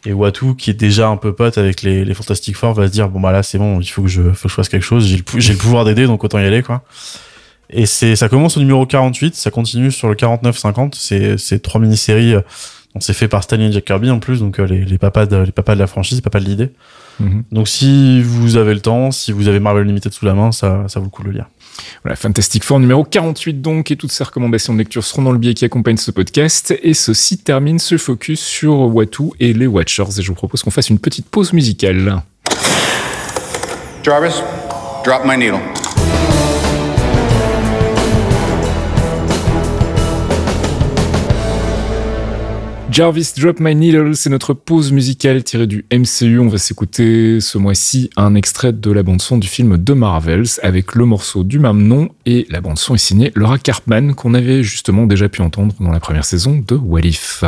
et Watu, qui est déjà un peu pote avec les, les Fantastic Four, va se dire bon bah là c'est bon, il faut que je, faut que je fasse quelque chose. J'ai le, le pouvoir d'aider, donc autant y aller quoi. Et c'est, ça commence au numéro 48, ça continue sur le 49-50. C'est, c'est trois mini-séries. euh, dont c'est fait par Stanley et Jack Kirby en plus, donc euh, les, les papas de, les papas de la franchise, les papas de l'idée. Mhm. Donc si vous avez le temps, si vous avez Marvel Unlimited sous la main, ça, ça vaut le coup de le lire. Voilà, Fantastic Four numéro 48 donc, et toutes ces recommandations de lecture seront dans le billet qui accompagne ce podcast. Et ceci termine ce focus sur Watu et les Watchers. Et je vous propose qu'on fasse une petite pause musicale. Jarvis, drop my needle. Jarvis Drop My Needle, c'est notre pause musicale tirée du MCU. On va s'écouter ce mois-ci un extrait de la bande-son du film The Marvels avec le morceau du même nom et la bande-son est signée Laura Carpman qu'on avait justement déjà pu entendre dans la première saison de What If.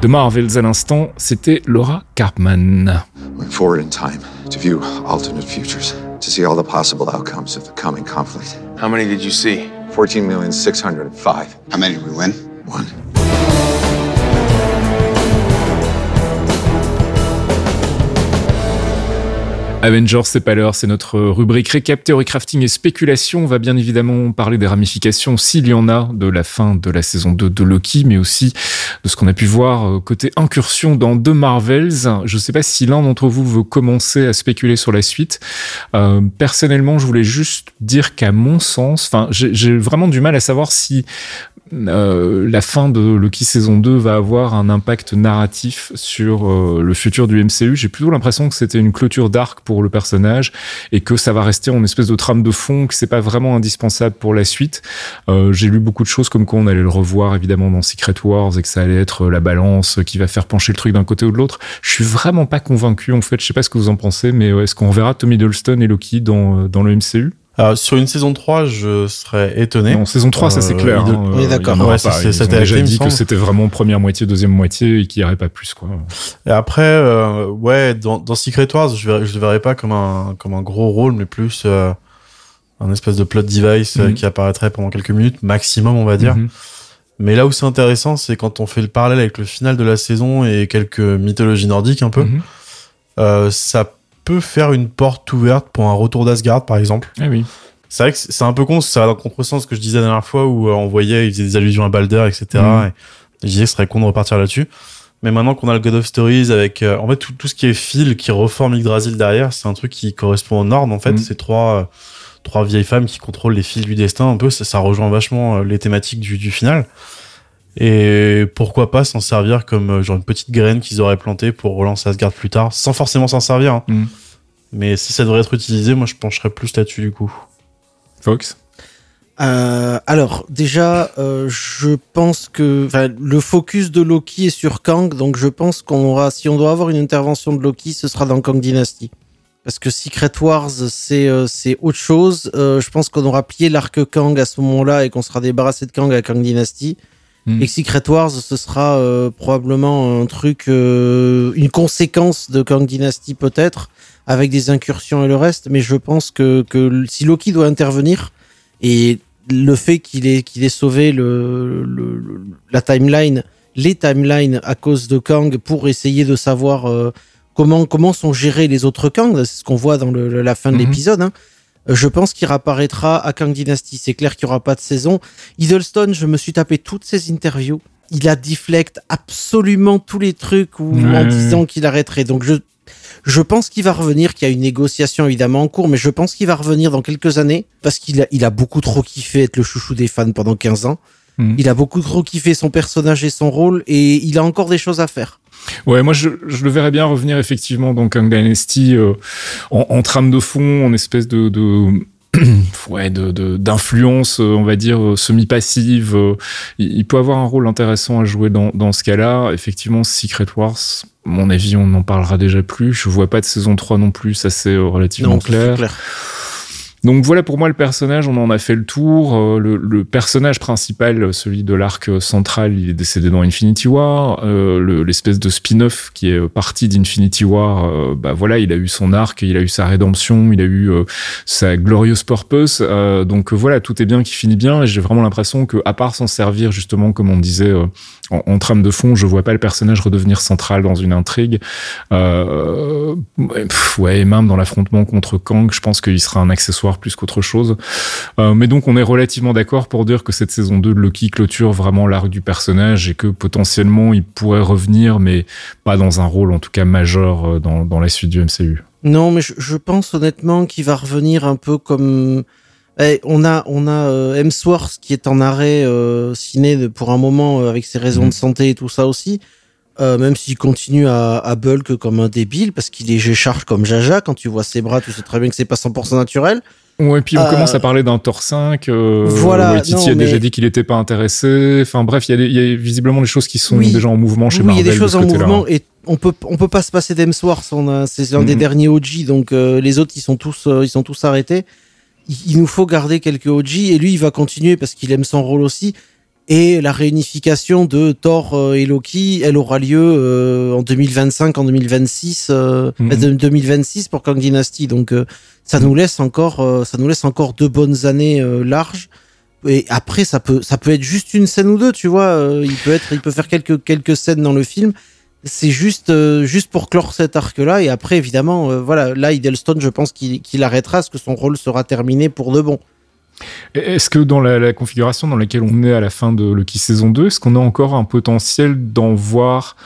De Marvels à l'instant, c'était Laura Carpman. Went forward in time to view alternate futures, to see all the possible outcomes of the coming conflict. How many did you see? 14,605. How many did we win? One. Avengers, c'est pas l'heure, c'est notre rubrique récap, théorie crafting et spéculation. On va bien évidemment parler des ramifications, s'il y en a, de la fin de la saison 2 de Loki, mais aussi de ce qu'on a pu voir euh, côté incursion dans The Marvels. Je sais pas si l'un d'entre vous veut commencer à spéculer sur la suite. Euh, personnellement, je voulais juste dire qu'à mon sens, enfin, j'ai vraiment du mal à savoir si euh, la fin de Loki saison 2 va avoir un impact narratif sur le futur du MCU. J'ai plutôt l'impression que c'était une clôture d'arc pour le personnage et que ça va rester en espèce de trame de fond, que c'est pas vraiment indispensable pour la suite. Euh, j'ai lu beaucoup de choses comme quoi on allait le revoir évidemment dans Secret Wars et que ça allait être la balance qui va faire pencher le truc d'un côté ou de l'autre. Je suis vraiment pas convaincu en fait. Je sais pas ce que vous en pensez, mais est-ce qu'on verra Tommy Dolston et Loki dans, dans le MCU alors, sur une saison 3, je serais étonné. En saison 3, ça c'est Euh, clair. hein, Oui, euh, d'accord. Ouais, c'était déjà dit que c'était vraiment première moitié, deuxième moitié et qu'il n'y aurait pas plus. Quoi. Et après, euh, ouais, dans, dans Secret Wars, je ne le verrais pas comme un, comme un gros rôle, mais plus euh, un espèce de plot device euh, Mhm. qui apparaîtrait pendant quelques minutes, maximum, on va dire. Mhm. Mais là où c'est intéressant, c'est quand on fait le parallèle avec le final de la saison et quelques mythologies nordiques un peu, Mhm. euh, ça peut faire une porte ouverte pour un retour d'Asgard, par exemple. Ah oui. C'est vrai que c'est un peu con, ça va dans le contresens que je disais la dernière fois où euh, on voyait, il faisait des allusions à Balder, etc. Mhm. Et je disais que ce serait con de repartir là-dessus. Mais maintenant qu'on a le God of Stories avec, euh, en fait, tout, tout ce qui est fil qui reforme Yggdrasil derrière, c'est un truc qui correspond au Nord, en fait. Mhm. C'est trois, euh, trois vieilles femmes qui contrôlent les fils du destin, un peu. Ça, ça rejoint vachement les thématiques du, du final. Et pourquoi pas s'en servir comme euh, genre une petite graine qu'ils auraient plantée pour relancer Asgard plus tard, sans forcément s'en servir. hein. Mhm. Mais si ça devrait être utilisé, moi je pencherais plus là-dessus du coup. Fox Euh, alors déjà, euh, je pense que le focus de Loki est sur Kang, donc je pense qu'on aura, si on doit avoir une intervention de Loki, ce sera dans Kang Dynasty. Parce que Secret Wars, c'est euh, autre chose. Euh, je pense qu'on aura plié l'arc Kang à ce moment-là et qu'on sera débarrassé de Kang à Kang Dynasty. Mm. Et Secret Wars, ce sera euh, probablement un truc, euh, une conséquence de Kang Dynasty peut-être, avec des incursions et le reste. Mais je pense que, que si Loki doit intervenir, et le fait qu'il ait, qu'il ait sauvé le, le- le- la timeline, les timelines à cause de Kang pour essayer de savoir euh, comment, comment sont gérés les autres Kang, c'est ce qu'on voit dans le- la fin de Mhm. l'épisode. hein. Je pense qu'il réapparaîtra à Kang Dynasty. C'est clair qu'il n'y aura pas de saison. Hiddleston, je me suis tapé toutes ses interviews. Il a deflect absolument tous les trucs en disant qu'il arrêterait. Donc je, je pense qu'il va revenir, qu'il y a une négociation évidemment en cours, mais je pense qu'il va revenir dans quelques années parce qu'il a, il a beaucoup trop kiffé être le chouchou des fans pendant 15 ans. Mhm. Il a beaucoup trop kiffé son personnage et son rôle et il a encore des choses à faire. Ouais, moi je, je le verrais bien revenir effectivement dans Kang Dynasty euh, en, en trame de fond, en espèce de, de ouais de de- d'influence, euh, on va dire euh, semi-passive. euh, il, il peut avoir un rôle intéressant à jouer dans dans ce cas-là. Effectivement, Secret Wars, mon avis, on n'en parlera déjà plus. Je vois pas de saison 3 non plus, ça c'est relativement Non, clair. Donc voilà pour moi le personnage, on en a fait le tour. Euh, le, le personnage principal, celui de l'arc central, il est décédé dans Infinity War. Euh, le- L'espèce de spin-off qui est parti d'Infinity War, euh, bah voilà, il a eu son arc, il a eu sa rédemption, il a eu euh, sa glorious purpose. Euh, donc voilà, tout est bien qui finit bien. Et j'ai vraiment l'impression que, à part s'en servir justement, comme on disait, en, en trame de fond, je vois pas le personnage redevenir central dans une intrigue. Ouais, et même dans l'affrontement contre Kang, je pense qu'il sera un accessoire plus qu'autre chose. Euh, mais donc, on est relativement d'accord pour dire que cette saison 2 de Loki clôture vraiment l'arc du personnage et que potentiellement il pourrait revenir, mais pas dans un rôle en tout cas majeur euh, dans, dans la suite du MCU. Non, mais je, je pense honnêtement qu'il va revenir un peu comme. Eh, on a, on a euh, Hemsworth qui est en arrêt euh, ciné de- pour un moment euh, avec ses raisons Mhm. de santé et tout ça aussi. Euh, même s'il continue à, à bulk comme un débile parce qu'il est G-charge comme Jaja. Quand tu vois ses bras, tu sais très bien que c'est pas 100% naturel. Ouais, et puis on Euh, commence à parler d'un Thor 5. Euh, Voilà, Waititi non, a déjà dit qu'il n'était pas intéressé. Enfin bref, il y, a y visiblement des choses qui sont Oui. déjà en mouvement chez oui, il y Marvel. a des choses de en côté-là. mouvement et on peut, on peut pas se passer d'Hemsworth. C'est un des derniers OG, donc euh, les autres ils sont tous, euh, ils sont tous arrêtés. Il, il nous faut garder quelques OG et lui il va continuer parce qu'il aime son rôle aussi. Et la réunification de Thor euh, et Loki, elle aura lieu euh, en 2025, en 2026, euh, Mhm. euh, de- 2026 pour Kang Dynasty. Donc euh, ça nous laisse encore, euh, ça nous laisse encore deux bonnes années euh, larges. Et après, ça peut, ça peut être juste une scène ou deux, tu vois. euh, il peut être, il peut faire quelques quelques scènes dans le film, C'est juste, euh, juste pour clore cet arc-là. Et après, évidemment, euh, voilà, là, Hiddleston, je pense qu'il qu'il arrêtera, parce que son rôle sera terminé pour de bon. Est-ce que dans la, configuration dans laquelle on est à la fin de Loki saison 2, est-ce qu'on a encore un potentiel d'en voir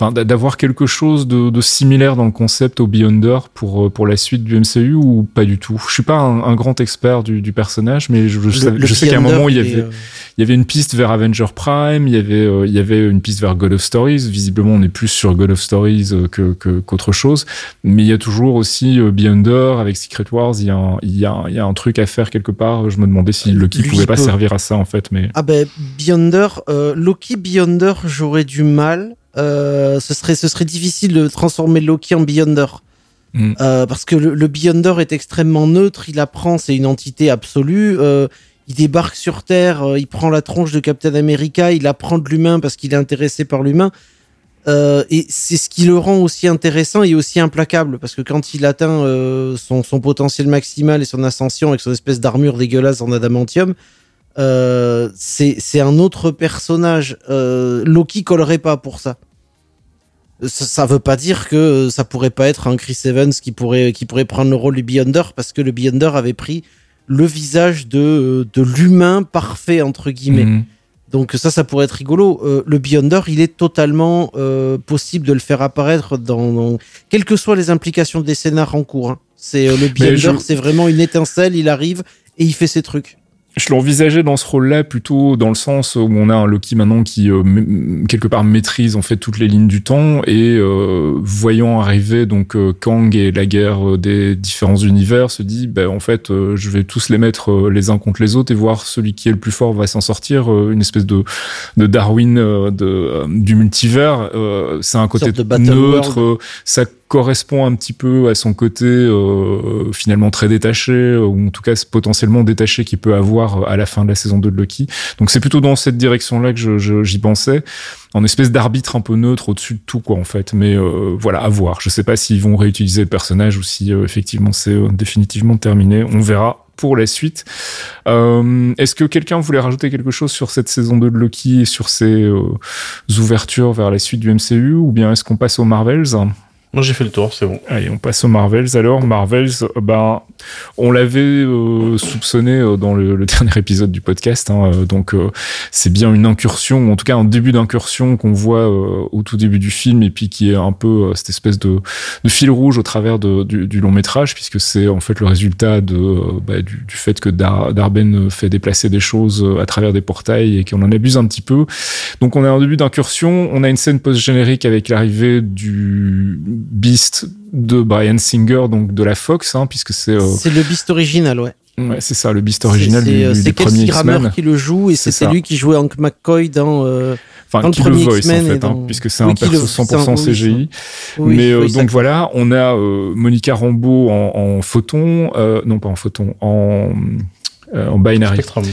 enfin d'avoir quelque chose de, de, similaire dans le concept au Beyonder pour euh, pour la suite du MCU ou pas du tout? Je suis pas un, un grand expert du, du, personnage, mais je, je, Le- sais, le je sais qu'à un moment il y avait euh, il y avait une piste vers Avenger Prime, il y avait euh, il y avait une piste vers God of Stories. Visiblement, on est plus sur God of Stories que que- qu'autre chose, mais il y a toujours aussi Beyonder avec Secret Wars. Il y a un, il y a un, il y a un truc à faire quelque part. Je me demandais si Loki Lui, pouvait pas peut. servir à ça en fait, mais Ah ben Beyonder, euh, Loki Beyonder, j'aurais du mal. Euh, ce serait ce serait difficile de transformer Loki en Beyonder. Mm. Euh, parce que le, le Beyonder est extrêmement neutre, il apprend, c'est une entité absolue. euh, il débarque sur Terre, il prend la tronche de Captain America, il apprend de l'humain parce qu'il est intéressé par l'humain. Et c'est ce qui le rend aussi intéressant et aussi implacable parce que quand il atteint son, son potentiel maximal et son ascension avec son espèce d'armure dégueulasse en adamantium, euh, c'est un autre personnage. Euh, Loki collerait pas pour ça. ça. Ça veut pas dire que ça pourrait pas être un Chris Evans qui pourrait, qui pourrait prendre le rôle du Beyonder parce que le Beyonder avait pris le visage de, de l'humain parfait, entre guillemets. Mhm. Donc ça, ça pourrait être rigolo. Euh, le Beyonder, il est totalement euh, possible de le faire apparaître dans, dans- quelles que soient les implications des scénars en cours. hein. C'est euh, le Beyonder, je- c'est vraiment une étincelle. Il arrive et il fait ses trucs. Je l'envisageais dans ce rôle-là plutôt dans le sens où on a un Loki maintenant qui euh, quelque part maîtrise en fait toutes les lignes du temps et euh, voyant arriver donc euh, Kang et la guerre euh, des différents univers se dit ben en fait euh, je vais tous les mettre les uns contre les autres et voir celui qui est le plus fort va s'en sortir euh, une espèce de de Darwin euh, de du multivers euh, c'est un côté neutre ça correspond un petit peu à son côté euh, finalement très détaché ou en tout cas potentiellement détaché qu'il peut avoir à la fin de la saison 2 de Loki. Donc c'est plutôt dans cette direction-là que j'y pensais, en espèce d'arbitre un peu neutre au-dessus de tout quoi en fait. Mais euh, voilà, à voir. Je sais pas s'ils vont réutiliser le personnage ou si euh, effectivement c'est euh, définitivement terminé. On verra pour la suite. Est-ce que quelqu'un voulait rajouter quelque chose sur cette saison 2 de Loki et sur ses ouvertures vers la suite du MCU ou bien est-ce qu'on passe aux Marvels? Moi, j'ai fait le tour, c'est bon. Allez, on passe aux Marvels. Alors, Marvels, euh, ben, on l'avait euh, soupçonné euh, dans le, le dernier épisode du podcast. hein, euh, donc, euh, c'est bien une incursion, ou en tout cas un début d'incursion qu'on voit euh, au tout début du film, et puis qui est un peu cette espèce de, de fil rouge au travers de- du, du long métrage, puisque c'est en fait le résultat de, bah, du, du fait que Dar- Darben fait déplacer des choses à travers des portails et qu'on en abuse un petit peu. Donc, on a un début d'incursion. On a une scène post-générique avec l'arrivée du Beast de Brian Singer, donc de la Fox, hein, puisque c'est euh, C'est le Beast original, ouais. ouais, c'est ça, le Beast original C'est- du, c'est, euh, du- C'est du premier Kelsey Grammer X-Men. qui le joue et C'est c'était lui qui jouait Hank McCoy dans. euh, Enfin, dans le qui le premier voice en fait, hein, puisque c'est Oui, un perso c'est 100% un- CGI. oui, Mais euh, oui, donc voilà, on a euh, Monica Rambeau en, en photon, euh, non pas en photon, en, euh, en binary. Spectrum.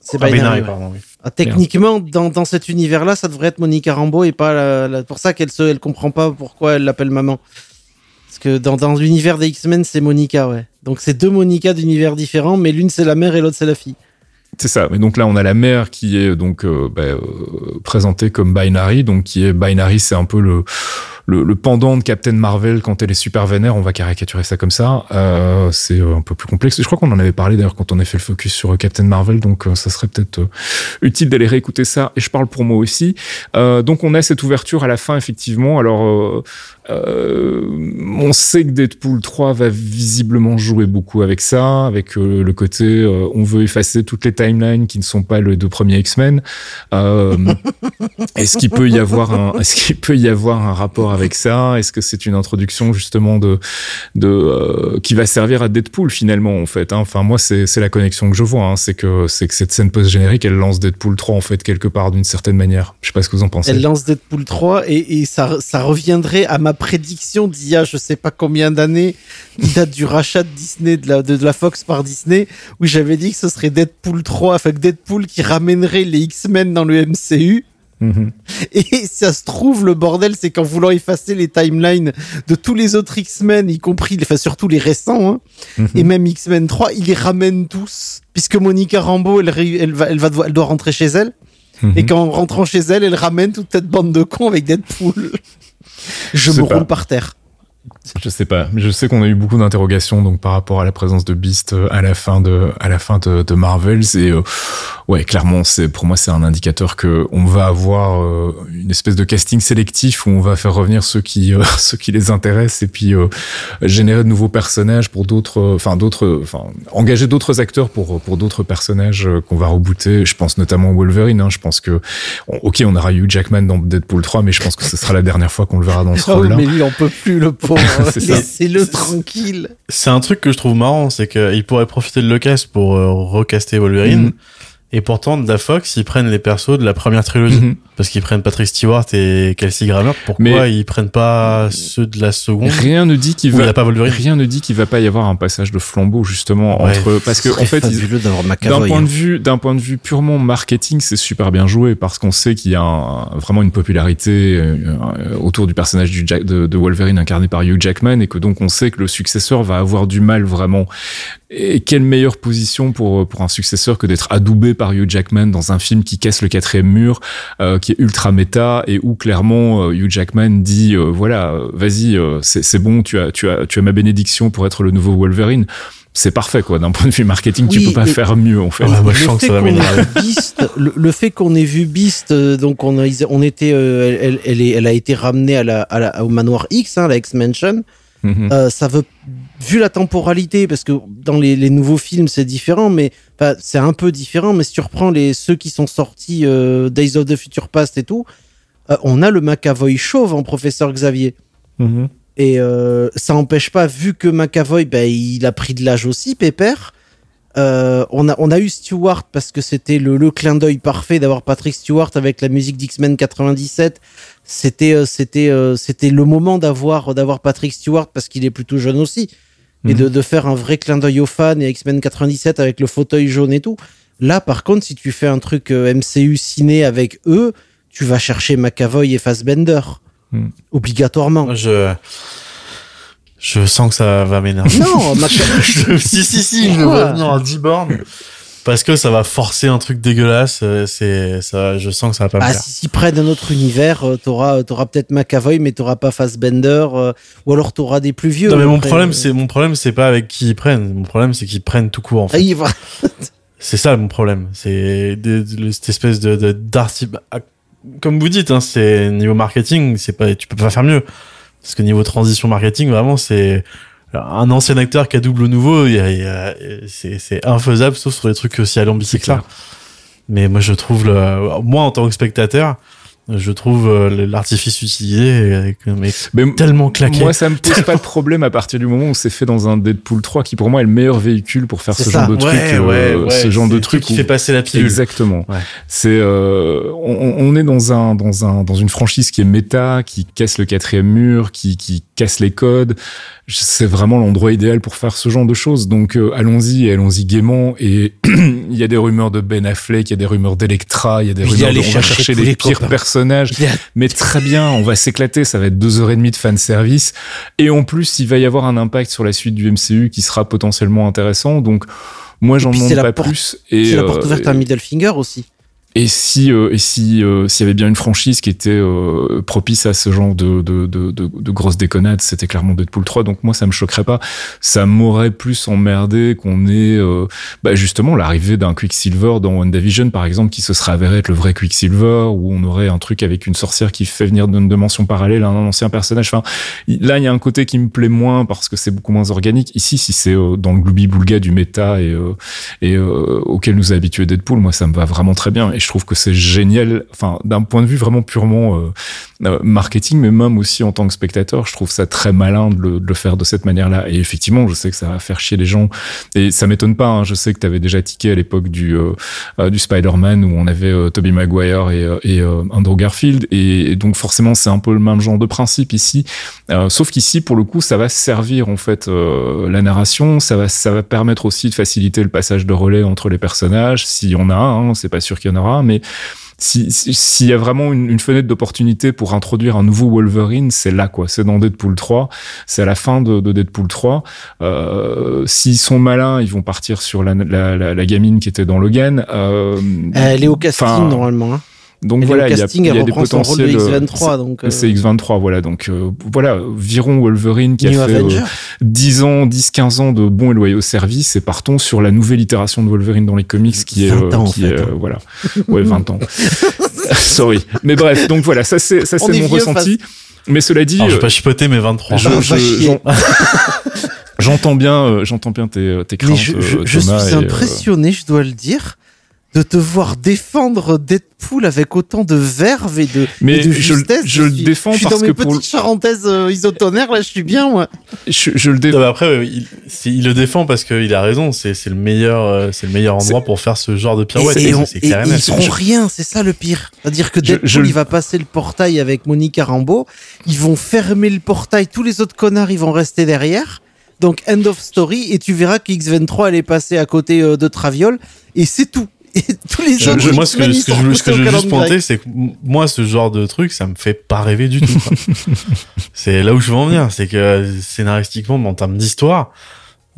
C'est Ah, binary, binary, ouais. pardon, oui. Ah, techniquement, dans, dans cet univers-là, ça devrait être Monica Rambeau et pas la, la- pour ça qu'elle se, elle comprend pas pourquoi elle l'appelle maman. Parce que dans, dans l'univers des X-Men, c'est Monica, ouais. Donc c'est deux Monica d'univers différents, mais l'une c'est la mère et l'autre c'est la fille. C'est ça. Mais donc là, on a la mère qui est donc euh, bah, euh, présentée comme binary. Donc qui est binary, c'est un peu le, le pendant de Captain Marvel quand elle est super vénère. On va caricaturer ça comme ça. Euh, c'est euh, un peu plus complexe. Je crois qu'on en avait parlé d'ailleurs quand on a fait le focus sur euh, Captain Marvel. Donc ça serait peut-être utile d'aller réécouter ça. Et je parle pour moi aussi. Donc on a cette ouverture à la fin effectivement. Alors on sait que Deadpool 3 va visiblement jouer beaucoup avec ça, avec le côté on veut effacer toutes les timelines qui ne sont pas les deux premiers X-Men. Est-ce qu'il peut y avoir un est-ce qu'il peut y avoir un rapport avec ça? Est-ce que c'est une introduction justement de euh, qui va servir à Deadpool finalement en fait hein? Enfin moi c'est la connexion que je vois, hein. c'est que c'est cette scène post générique elle lance Deadpool 3 en fait quelque part d'une certaine manière. Je sais pas ce que vous en pensez. Elle lance Deadpool 3 et, ça, reviendrait à ma prédiction d'il y a je sais pas combien d'années, date du rachat de Disney, de la, de, la Fox par Disney, où j'avais dit que ce serait Deadpool 3, enfin que Deadpool qui ramènerait les X-Men dans le MCU. Mhm. Et ça se trouve, le bordel, c'est qu'en voulant effacer les timelines de tous les autres X-Men, y compris, enfin surtout les récents, hein, Mhm. et même X-Men 3, il les ramène tous. Puisque Monica Rambeau, elle, elle, va, elle, va, elle doit rentrer chez elle. Mhm. Et qu'en rentrant chez elle, elle ramène toute cette bande de cons avec Deadpool. Je Je me roule par terre. Je sais pas, je sais qu'on a eu beaucoup d'interrogations donc par rapport à la présence de Beast euh, à la fin de à la fin de, de Marvels et euh, ouais clairement c'est pour moi c'est un indicateur que on va avoir euh, une espèce de casting sélectif où on va faire revenir ceux qui euh, ceux qui les intéressent et puis euh, générer de nouveaux personnages pour d'autres enfin d'autres enfin engager d'autres acteurs pour pour d'autres personnages qu'on va rebooter. Je pense notamment Wolverine hein, je pense que on- ok on aura Hugh Jackman dans Deadpool 3 mais je pense que ce sera la dernière fois qu'on le verra dans ce Oh, rôle là mais lui, on peut plus, le pauvre. C'est ça. Laissez-le tranquille. C'est un truc que je trouve marrant, c'est qu'il pourrait profiter de l'occasion pour euh, recaster Wolverine. Mhm. Et pourtant, de la Fox, ils prennent les persos de la première trilogie. Mhm. Parce qu'ils prennent Patrick Stewart et Kelsey Grammer. Pourquoi Mais- ils prennent pas ceux de la seconde Rien ne dit qu'il va pas rien ne dit qu'il va pas y avoir un passage de flambeau justement Ouais, entre parce que en fait ils- d'un point hein. de vue d'un point de vue purement marketing c'est super bien joué parce qu'on sait qu'il y a un- vraiment une popularité euh, euh, autour du personnage du Jack- de, de Wolverine incarné par Hugh Jackman et que donc on sait que le successeur va avoir du mal vraiment et quelle meilleure position pour pour un successeur que d'être adoubé par Hugh Jackman dans un film qui casse le quatrième mur euh, qui est ultra méta et où clairement euh, Hugh Jackman dit euh, voilà vas-y euh, c'est c'est bon tu as tu as tu as ma bénédiction pour être le nouveau Wolverine c'est parfait quoi d'un point de vue marketing tu peux pas faire mieux en fait Ouais, moi, je le sens que fait ça va qu'on ait m'énerver. vu Beast, le, le fait qu'on ait vu Beast, donc on, a, on était, euh, elle, elle, est, elle a été ramenée à la, à la, au manoir X, hein, la X-Mansion. Mhm. Euh, ça veut, vu la temporalité, parce que dans les, les nouveaux films c'est différent, mais enfin, c'est un peu différent. Mais si tu reprends les ceux qui sont sortis euh, Days of the Future Past et tout, euh, on a le McAvoy chauve en professeur Xavier. Mhm. Et ça n'empêche pas, vu que McAvoy, ben, il a pris de l'âge aussi, Pépère. Euh, on, a, on a eu Stewart parce que c'était le, le clin d'œil parfait d'avoir Patrick Stewart avec la musique d'X-Men 97. C'était euh, c'était euh, c'était le moment d'avoir d'avoir Patrick Stewart parce qu'il est plutôt jeune aussi et Mhm. de, de faire un vrai clin d'œil aux fans et à X-Men 97 avec le fauteuil jaune et tout. Là, par contre, si tu fais un truc euh, MCU ciné avec eux, tu vas chercher McAvoy et Fassbender. Mhm. Obligatoirement. Je, je sens que ça va m'énerver. Non, Je- si, si, si, je le Pourquoi vois venir en 10 bornes. Parce que ça va forcer un truc dégueulasse. euh, C'est, ça, je sens que ça va pas me Ah, plaire. si s'ils prennent un autre univers, euh, t'auras, t'auras peut-être McAvoy, mais t'auras pas Fassbender, euh, ou alors t'auras des plus vieux. Non, mais mon après. problème, c'est, mon problème, c'est pas avec qui ils prennent. Mon problème, c'est qu'ils prennent tout court, en fait. Ah, va- C'est ça mon problème. C'est cette espèce de, de d'arti- ah, Comme vous dites, hein, c'est niveau marketing, c'est pas, tu peux pas faire mieux. Parce que niveau transition marketing, vraiment, c'est un ancien acteur qui a double nouveau, c'est, infaisable, sauf sur des trucs aussi alambiqués que ça. Mais moi, je trouve le, moi, en tant que spectateur, je trouve euh, l'artifice utilisé mais Mais tellement claqué. moi ça me pose pas de problème à partir du moment où c'est fait dans un Deadpool 3 qui pour moi est le meilleur véhicule pour faire ce ça. genre de truc ouais, euh, ouais, ouais, ce genre de truc qui où- fait passer la pilule. Exactement. C'est euh, on, on est dans un dans un dans une franchise qui est méta, qui casse le quatrième mur, qui qui casse les codes. C'est vraiment l'endroit idéal pour faire ce genre de choses. Donc euh, allons-y, allons-y gaiement. Et il y a des rumeurs de Ben Affleck, il y a des rumeurs d'Electra, il y a des rumeurs de on va chercher les, les pires copains. personnages. a- Mais très bien, on va s'éclater, ça va être deux heures et demie de fan service. Et en plus, il va y avoir un impact sur la suite du MCU qui sera potentiellement intéressant. Donc, moi, j'en demande pas porte- plus. Et, c'est la porte euh, ouverte à Middle Finger aussi. Et si euh, et si euh, s'il y avait bien une franchise qui était euh, propice à ce genre de de, de, de, grosses déconnades, c'était clairement Deadpool 3. Donc moi ça me choquerait pas. Ça m'aurait plus emmerdé qu'on ait euh, bah, justement l'arrivée d'un Quicksilver dans WandaVision par exemple qui se serait avéré être le vrai Quicksilver où on aurait un truc avec une sorcière qui fait venir d'une dimension parallèle un ancien personnage. Enfin là il y a un côté qui me plaît moins parce que c'est beaucoup moins organique. Ici si c'est euh, dans le gloubi boulga du méta et euh, et auquel nous a habitué Deadpool, moi ça me va vraiment très bien je trouve que c'est génial. Enfin, d'un point de vue vraiment purement euh, euh, marketing, mais même aussi en tant que spectateur, je trouve ça très malin de le, faire de cette manière-là. Et effectivement, je sais que ça va faire chier les gens et ça m'étonne pas. hein. Je sais que tu avais déjà tiqué à l'époque du euh, du Spider-Man où on avait euh, Tobey Maguire et, Andrew Garfield et, donc forcément c'est un peu le même genre de principe ici. Sauf qu'ici, pour le coup, ça va servir en fait la narration, ça va, ça va permettre aussi de faciliter le passage de relais entre les personnages, s'il y en a hein, c'est pas sûr qu'il y en aura, mais si- si- s'il y a vraiment une, une fenêtre d'opportunité pour introduire un nouveau Wolverine, c'est là quoi. C'est dans Deadpool 3. C'est à la fin de, de Deadpool 3. Euh, S'ils sont malins, ils vont partir sur la, la, la, la gamine qui était dans Logan. Euh, Elle est au casting normalement. hein. Donc voilà, il y a, y des rôle de potentiels. euh, X23. Donc, euh, c'est X23, voilà. Donc euh, voilà, virons Wolverine qui New a fait Avenger. euh, 10 ans, 10-15 ans de bons et loyaux services et partons sur la nouvelle itération de Wolverine dans les comics qui est, 20 ans, en qui fait, est, hein. euh, voilà, ouais 20 ans. Sorry, mais bref, donc voilà, ça c'est ça c'est est mon ressenti. Mais cela dit, Alors, je vais pas chipoter, mais 23. je- je- j'entends bien, euh, j'entends bien tes, tes craintes, Mais je, je- je Thomas, suis et, euh, impressionné, je dois le dire, de te voir défendre Deadpool avec autant de verve et de, Mais et de je le- justesse. je le suis- défends je suis parce dans mes que pour petites charentaises euh, isotonnerres, là, je suis bien, moi. je, je le défends. après, il, le défend parce qu'il a raison. C'est le meilleur, euh, c'est le meilleur endroit pour faire ce genre de pirouette. et, et C'est- on- clair et ils feront rien, c'est ça le pire. C'est-à-dire que Je- Deadpool, je le- il va passer le portail avec Monica Rambeau, ils vont fermer le portail, tous les autres connards, ils vont rester derrière. Donc, end of story, et tu verras que X23, elle est passée à côté euh, de Traviol, et c'est tout. Et tous les Je- autres, je- moi, ce que, ce je, ce que repoussés je au veux juste pointer, c'est que moi, ce genre de truc, ça me fait pas rêver du tout. c'est là où je veux en venir. C'est que euh, scénaristiquement, en termes d'histoire,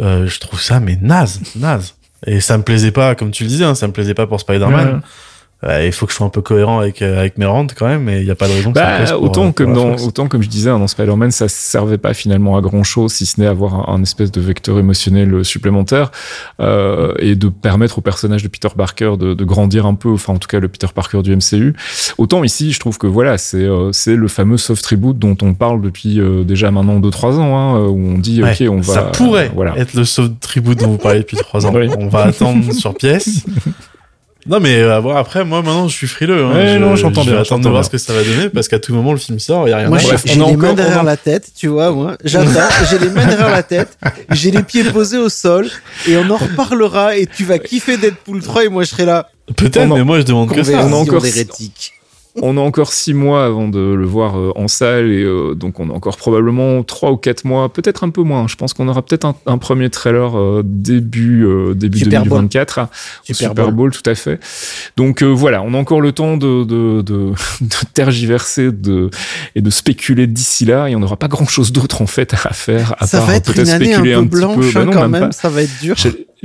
euh, je trouve ça, mais naze, naze. Et ça me plaisait pas, comme tu le disais, hein, ça me plaisait pas pour Spider-Man. Ouais. Il faut que je sois un peu cohérent avec, euh, avec mes rentes quand même, mais il y a pas de raison que ça Bah, pour, autant euh, comme pour dans Fox. autant comme je disais hein, dans Spider-Man ça servait pas finalement à grand chose si ce n'est avoir un, un espèce de vecteur émotionnel euh, supplémentaire euh, et de permettre au personnage de Peter Parker de, de grandir un peu enfin en tout cas le Peter Parker du MCU autant ici je trouve que voilà c'est euh, c'est le fameux soft reboot dont on parle depuis euh, déjà maintenant 2-3 ans hein, où on dit Ouais, ok on va ça pourrait voilà être le soft tribute dont vous parlez depuis trois ans. Oui. On va attendre sur pièce. Non mais euh, bon, après moi maintenant je suis frileux. Hein. Ouais, je, non, j'entends je bien, attendre de voir bien. ce que ça va donner parce qu'à tout moment le film sort, il y a rien. Moi, à j'ai voir. les mains derrière la tête, tu vois, moi. J'attends, j'ai les mains derrière la tête, j'ai les pieds posés au sol, et on en reparlera, et tu vas kiffer Deadpool 3, et moi, je serai là. Peut-être, mais moi je demande que ça. on a encore- d'hérétique. On a encore six mois avant de le voir euh, en salle et euh, donc on a encore probablement trois ou quatre mois, peut-être un peu moins. Je pense qu'on aura peut-être un, un premier trailer euh, début euh, début Super Bowl. 2024 hein, au Super Super, Bowl. Bowl. tout à fait. Donc euh, voilà, on a encore le temps de de, de, de tergiverser de et de spéculer d'ici là et on n'aura pas grand chose d'autre en fait à faire à Ça part peut-être un spéculer peu un, petit blanche, peu. Bah hein, non, quand même ça va être dur.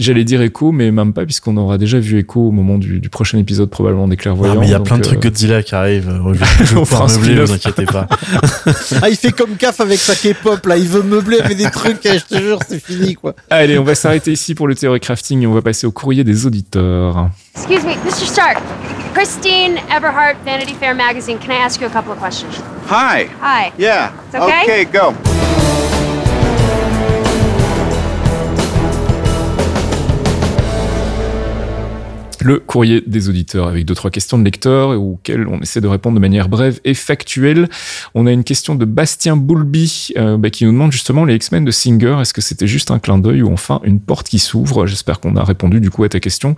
J'allais- dire Echo, mais même pas, puisqu'on aura déjà vu Echo au moment du, du prochain épisode, probablement des clairvoyants. Non, mais il y a plein de euh, trucs Godzilla qui arrivent. Je vais, je On fera meubler, vous inquiétez pas. Ah, il fait comme CAF avec sa K-pop, là, il veut meubler avec des trucs, eh, je te jure, c'est fini, quoi. Allez, on va s'arrêter ici pour le théorie crafting et on va passer au courrier des auditeurs. Excuse me, Mr. Stark. Christine Everhart, Vanity Fair magazine. Can I ask you a couple of questions? Hi. Hi. Yeah. It's okay? Okay, go. Le courrier des auditeurs avec deux trois questions de lecteurs auxquelles on essaie de répondre de manière brève et factuelle. On a une question de Bastien Boulby euh, bah, qui nous demande justement les X-Men de Singer. Est-ce que c'était juste un clin d'œil ou enfin une porte qui s'ouvre? J'espère qu'on a répondu du coup à ta question.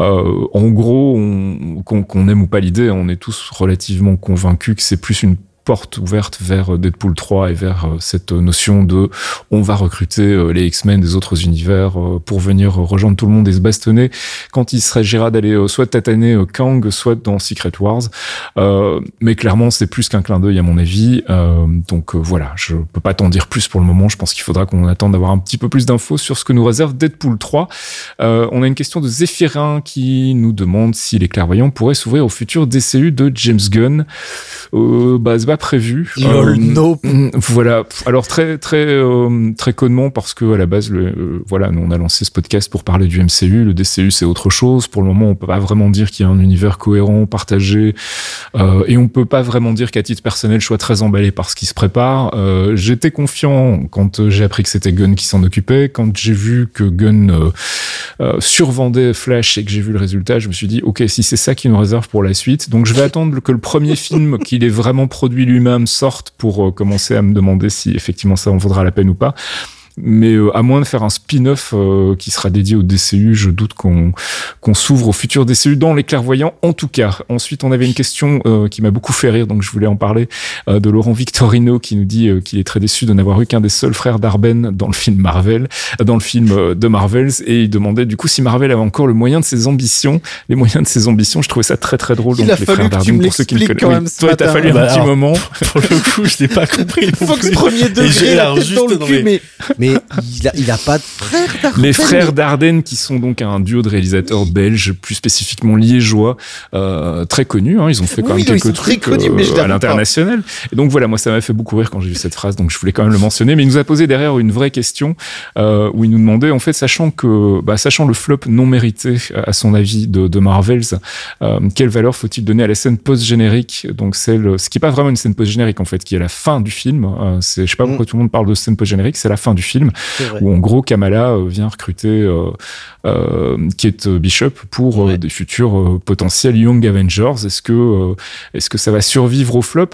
Euh, en gros, on- qu'on qu'on aime ou pas l'idée, on est tous relativement convaincus que c'est plus une porte ouverte vers Deadpool 3 et vers euh, cette notion de on va recruter euh, les X-Men des autres univers euh, pour venir rejoindre tout le monde et se bastonner quand il s'agira d'aller soit tataner Kang, soit dans Secret Wars. Mais clairement, c'est plus qu'un clin d'œil à mon avis. Donc voilà, je peux pas t'en dire plus pour le moment. Je pense qu'il faudra qu'on attende d'avoir un petit peu plus d'infos sur ce que nous réserve Deadpool 3. Euh, on a une question de Zéphirin qui nous demande si les clairvoyants pourraient s'ouvrir au futur DCU de James Gunn. Euh, bah, prévu. Lol, Euh, nope. Mm, Voilà. Alors très très euh, très connement parce que à la base, le, euh, voilà, nous on a lancé ce podcast pour parler du MCU. Le DCU c'est autre chose. Pour le moment, on peut pas vraiment dire qu'il y a un univers cohérent, partagé, et on peut pas vraiment dire qu'à titre personnel, je sois très emballé par ce qui se prépare. J'étais confiant quand j'ai appris que c'était Gunn qui s'en occupait. Quand j'ai vu que Gunn survendait Flash et que j'ai vu le résultat, je me suis dit, ok, si c'est ça qui nous réserve pour la suite, donc je vais attendre que le premier film qu'il ait vraiment produit lui-même sorte pour euh, commencer à me demander si effectivement ça en vaudra la peine ou pas. Mais euh, à moins de faire un spin-off euh, qui sera dédié au DCU, je doute qu'on qu'on s'ouvre au futur DCU dans les clairvoyants. En tout cas, ensuite on avait une question euh, qui m'a beaucoup fait rire, donc je voulais en parler de Laurent Victorino qui nous dit qu'il est très déçu de n'avoir eu qu'un des seuls frères d'Arben dans le film Marvel, dans le film de Marvels, et il demandait du coup si Marvel avait encore le moyen de ses ambitions, les moyens de ses ambitions. Je trouvais ça très très drôle. Il donc a les fallu frères que tu d'Arben me pour ceux qui ne l'expliques connaissent. quand même Oui, toi, t'as fallu Bah un petit alors, moment. Pour le coup, je l'ai pas compris. Fox premier Et j'ai degré, la tête juste, dans le cul, mais- mais, mais il, a, il a pas de frère Darden, Les frères Dardenne, qui sont donc un duo de réalisateurs belges, plus spécifiquement liégeois, euh, très connus. Hein, ils ont fait quand Oui, même ils quelques très trucs connus, mais je euh, à l'international. Et donc voilà, moi ça m'a fait beaucoup rire quand j'ai vu cette phrase, donc je voulais quand même le mentionner. Mais il nous a posé derrière une vraie question euh, où il nous demandait, en fait, sachant que, bah, sachant le flop non mérité à son avis de, de Marvels, euh, quelle valeur faut-il donner à la scène post-générique? Donc celle, ce qui est pas vraiment une scène post-générique en fait, qui est la fin du film. Euh, c'est, je sais pas Mm. pourquoi tout le monde parle de scène post-générique, c'est la fin du film Où en gros Kamala euh, vient recruter euh, euh, Kate Bishop pour des futurs potentiels Young Avengers. Est-ce que est-ce que ça va survivre au flop?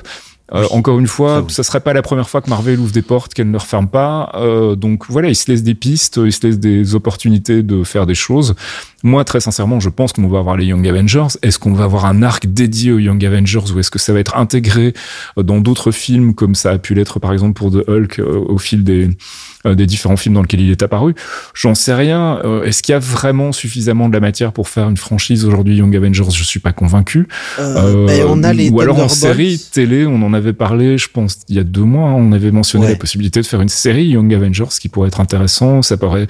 Euh, encore une fois, Ça, oui. ça serait pas la première fois que Marvel ouvre des portes qu'elle ne referme pas. Euh, donc voilà, il se laisse des pistes, il se laisse des opportunités de faire des choses. Moi, très sincèrement, je pense qu'on va avoir les Young Avengers. Est-ce qu'on va avoir un arc dédié aux Young Avengers ou est-ce que ça va être intégré euh, dans d'autres films comme ça a pu l'être par exemple pour The Hulk euh, au fil des euh, des différents films dans lesquels il est apparu? J'en sais rien. Euh, Est-ce qu'il y a vraiment suffisamment de la matière pour faire une franchise aujourd'hui Young Avengers? Je suis pas convaincu. Euh, ben, on a les ou alors en série télé, on en avait parlé, je pense, il y a deux mois, hein, on avait mentionné Ouais. la possibilité de faire une série Young Avengers, ce qui pourrait être intéressant. Ça pourrait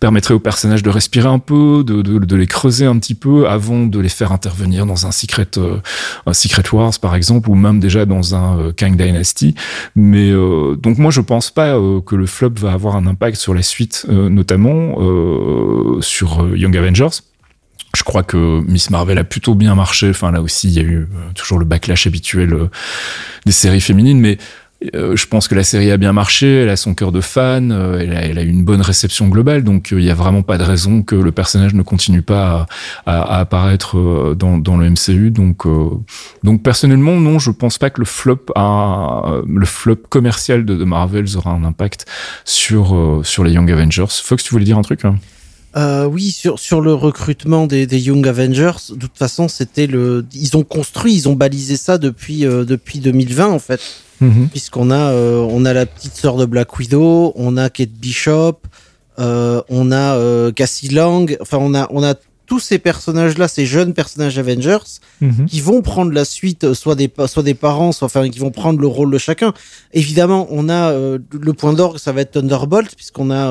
permettrait aux personnages de respirer un peu, de, de, de les creuser un petit peu avant de les faire intervenir dans un Secret, euh, un Secret Wars par exemple, ou même déjà dans un euh, Kang Dynasty. Mais euh, donc moi je pense pas que le flop va avoir un impact sur la suite, notamment sur Young Avengers. Je crois que Miss Marvel a plutôt bien marché. Enfin, là aussi, il y a eu toujours le backlash habituel des séries féminines, mais euh, je pense que la série a bien marché. Elle a son cœur de fan. euh, elle, a, elle a une bonne réception globale, donc euh, il y a vraiment pas de raison que le personnage ne continue pas à, apparaître dans, le MCU. Donc, donc personnellement, non, je pense pas que le flop commercial de, Marvel aura un impact sur sur les Young Avengers. Fox, tu voulais dire un truc hein? Oui, sur, le recrutement des, Young Avengers, de toute façon, c'était le. Ils ont construit, ils ont balisé ça depuis, depuis 2020, en fait. Puisqu'on a, euh, on a la petite sœur de Black Widow, on a Kate Bishop, euh, on a euh, Cassie Lang, enfin, on a, on a tous ces personnages-là, ces jeunes personnages Avengers, Mhm. qui vont prendre la suite, soit des, soit des parents, soit enfin, qui vont prendre le rôle de chacun. Évidemment, on a le point d'orgue, ça va être Thunderbolt, puisqu'on a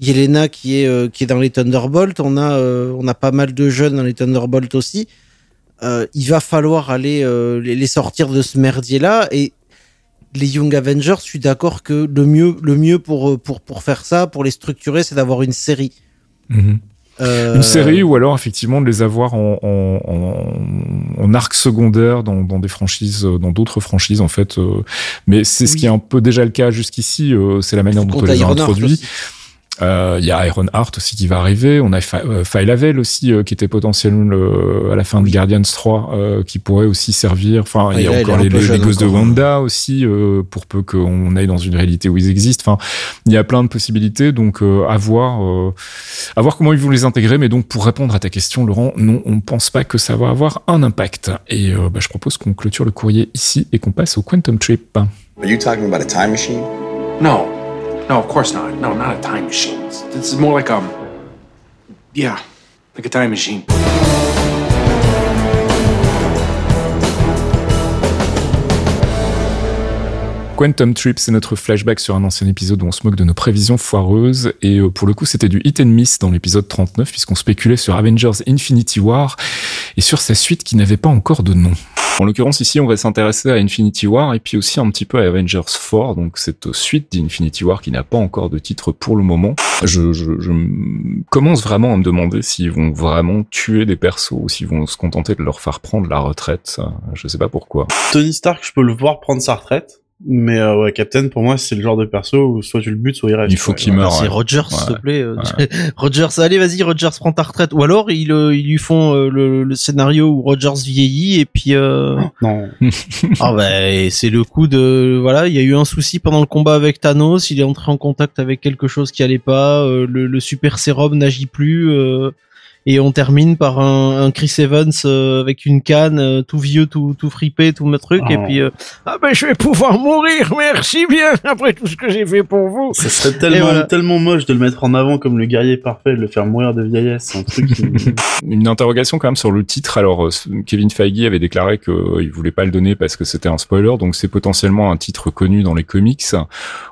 Yelena qui est, qui est dans les Thunderbolts. On a, on a pas mal de jeunes dans les Thunderbolts aussi. Il va falloir aller les, sortir de ce merdier-là. Et les Young Avengers, je suis d'accord que le mieux, le mieux pour, euh, pour, pour faire ça, pour les structurer, c'est d'avoir une série. Mhm. Euh, Une série ou alors effectivement de les avoir en, en, en, en arc secondaire dans, dans des franchises, euh, dans d'autres franchises en fait. mais c'est ce qui est un peu déjà le cas jusqu'ici. c'est la manière dont on les a introduits. Euh, Il y a Iron Heart aussi qui va arriver. On a euh, File Havel aussi euh, qui était potentiellement le- à la fin de Guardians 3 euh, qui pourrait aussi servir. Enfin, il y a encore les, gosses de hein. Wanda aussi euh, pour peu qu'on aille dans une réalité où ils existent. Enfin, il y a plein de possibilités. Donc euh, à voir, euh, à voir comment ils vont les intégrer. Mais donc pour répondre à ta question, Laurent, non, on ne pense pas que ça va avoir un impact. Et euh, bah, je propose qu'on clôture le courrier ici et qu'on passe au Quantum Trip. Are you talking about a time machine? No. No, of course not. No, not a time machine. This is more like um. Yeah, like a time machine. Quantum Trip, c'est notre flashback sur un ancien épisode où on se moque de nos prévisions foireuses. Et euh, pour le coup, c'était du hit and miss dans l'épisode 39, puisqu'on spéculait sur Avengers Infinity War et sur sa suite qui n'avait pas encore de nom. En l'occurrence, ici, on va s'intéresser à Infinity War et puis aussi un petit peu à Avengers 4, donc cette suite d'Infinity War qui n'a pas encore de titre pour le moment. Je, je, je commence vraiment à me demander s'ils vont vraiment tuer des persos ou s'ils vont se contenter de leur faire prendre la retraite. Je sais pas pourquoi. Tony Stark, je peux le voir prendre sa retraite. Mais euh, ouais, Captain, pour moi, c'est le genre de perso où soit tu le butes, soit il reste. Il faut qu'il meure. C'est ouais. Rogers, s'il te Ouais. plaît. euh, Rogers, allez, vas-y, Rogers, prends ta retraite. Ou alors, ils, euh, ils lui font euh, le, le scénario où Rogers vieillit et puis. Euh... Non. ah bah, c'est le coup de voilà, il y a eu un souci pendant le combat avec Thanos. Il est entré en contact avec quelque chose qui allait pas. euh, le, le super sérum n'agit plus. Et on termine par un, un Chris Evans euh, avec une canne, euh, tout vieux, tout, tout fripé, tout le truc. Et puis, euh, ah ben je vais pouvoir mourir, merci bien, après tout ce que j'ai fait pour vous. Ça serait tellement, voilà. tellement moche de le mettre en avant comme le guerrier parfait, de le faire mourir de vieillesse. Un truc qui... Une interrogation quand même sur le titre. Alors, Kevin Feige avait déclaré qu'il voulait pas le donner parce que c'était un spoiler, donc c'est potentiellement un titre connu dans les comics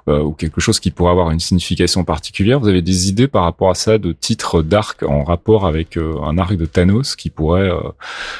euh, ou quelque chose qui pourrait avoir une signification particulière. Vous avez des idées par rapport à ça de titres d'arc en rapport avec euh, un arc de Thanos qui pourrait euh,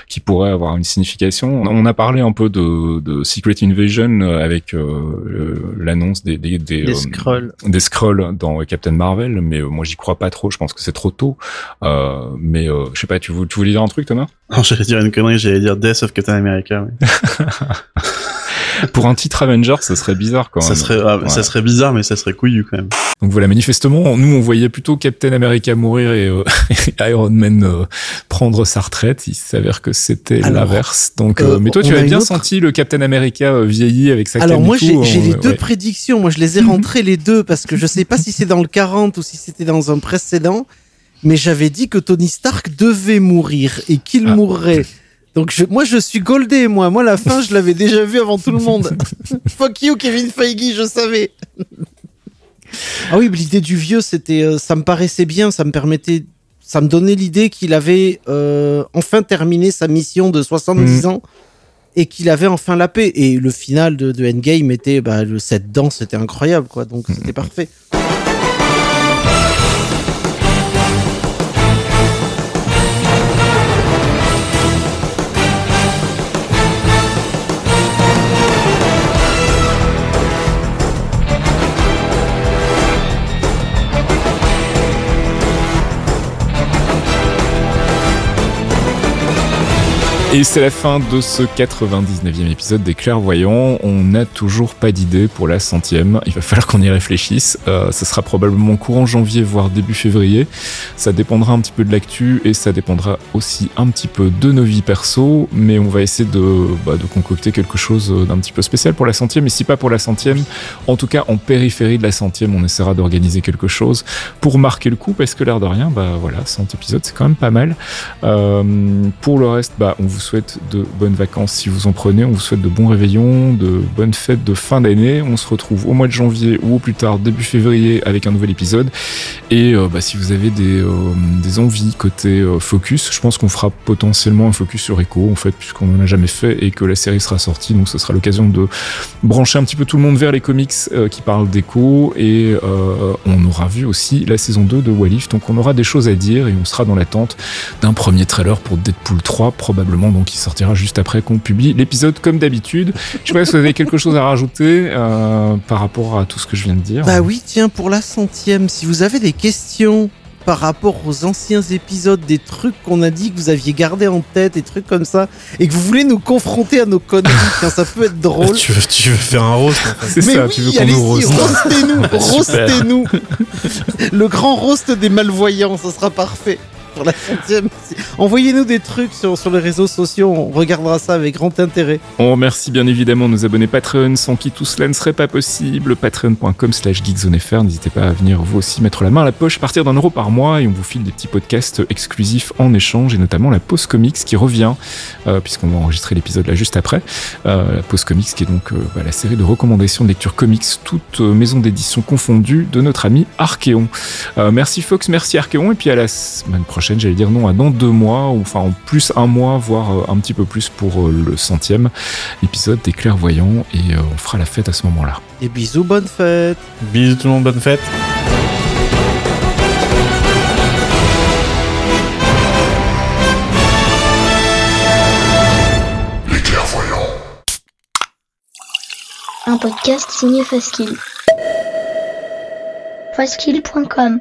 qui pourrait avoir une signification. On a parlé un peu de, de Secret Invasion avec euh, l'annonce des des des, euh, scrolls. des scrolls dans Captain Marvel, mais euh, moi j'y crois pas trop. Je pense que c'est trop tôt. Euh, mais euh, je sais pas. Tu, vou- tu voulais dire un truc, Thomas? Non, j'allais dire une connerie, j'allais dire Death of Captain America. oui. Pour un titre Avengers, ça serait bizarre quand même. Ça serait, ah, Ouais. ça serait bizarre, mais ça serait couillu quand même. Donc voilà, manifestement, nous on voyait plutôt Captain America mourir et, euh, et Iron Man euh, prendre sa retraite. Il s'avère que c'était l'inverse. Donc, euh, euh, mais toi, tu on a avais une bien autre- senti le Captain America euh, vieilli avec sa Alors moi tout, j'ai les deux ouais. prédictions, moi je les ai rentrées les deux parce que je sais pas si c'est dans le 40 ou si c'était dans un précédent, mais j'avais dit que Tony Stark devait mourir et qu'il Ah. mourrait. Donc je, moi je suis goldé moi, moi la fin je l'avais déjà vu avant tout le monde. Fuck you Kevin Feige, je savais. ah oui, l'idée du vieux c'était, euh, ça me paraissait bien, ça me permettait, ça me donnait l'idée qu'il avait euh, enfin terminé sa mission de 70 ans et qu'il avait enfin la paix. Et le final de, de Endgame était, bah, le set danse c'était incroyable, quoi. Donc c'était parfait. Et c'est la fin de ce 99e épisode des Clairvoyants. On n'a toujours pas d'idée pour la centième. Il va falloir qu'on y réfléchisse. Euh, sera probablement courant janvier, voire début février. Ça dépendra un petit peu de l'actu et ça dépendra aussi un petit peu de nos vies perso. Mais on va essayer de, bah, de concocter quelque chose d'un petit peu spécial pour la centième. Et si pas pour la centième, en tout cas en périphérie de la centième, on essaiera d'organiser quelque chose pour marquer le coup. Parce que l'air de rien, bah voilà, 100 épisodes, c'est quand même pas mal. Euh, pour le reste, bah, on vous souhaite de bonnes vacances si vous en prenez. On vous souhaite de bons réveillons, de bonnes fêtes de fin d'année. On se retrouve au mois de janvier ou au plus tard début février avec un nouvel épisode. Et euh, bah, si vous avez des, euh, envies côté euh, focus, je pense qu'on fera potentiellement un focus sur Echo en fait, puisqu'on n'en a jamais fait et que la série sera sortie. Donc ce sera l'occasion de brancher un petit peu tout le monde vers les comics qui parlent d'Echo. Et on aura vu aussi la saison 2 de Walif. Donc on aura des choses à dire et on sera dans l'attente d'un premier trailer pour Deadpool 3 probablement donc il sortira juste après qu'on publie l'épisode comme d'habitude. Je sais pas si vous avez quelque chose à rajouter euh, par rapport à tout ce que je viens de dire. Bah oui, tiens, pour la centième, si vous avez des questions par rapport aux anciens épisodes, des trucs qu'on a dit que vous aviez gardé en tête, des trucs comme ça, et que vous voulez nous confronter à nos conneries, ça peut être drôle. tu, veux, tu veux faire un roast en fait. C'est Mais ça, oui, tu veux qu'on nous roast. roastez-nous, roastez-nous. Le grand roast des malvoyants, ça sera parfait. La centième. Envoyez-nous des trucs sur, les réseaux sociaux, on regardera ça avec grand intérêt. On remercie bien évidemment nos abonnés Patreon sans qui tout cela ne serait pas possible. Patreon.com slash geekzonefr. N'hésitez pas à venir vous aussi mettre la main à la poche, partir d'un euro par mois et on vous file des petits podcasts exclusifs en échange et notamment la pause comics qui revient euh, puisqu'on va enregistrer l'épisode là juste après. Euh, la pause comics qui est donc euh, bah, la série de recommandations de lecture comics, toutes euh, maisons d'édition confondues de notre ami Archeon. Merci Fox, merci Archeon et puis à la semaine prochaine, j'allais dire non, à dans deux mois ou enfin en plus un mois, voire euh, un petit peu plus pour euh, le centième épisode des clairvoyants et euh, on fera la fête à ce moment-là. Des bisous, bonne fête. Bisous tout le monde, bonne fête. Un podcast signé Faskill. Faskill.com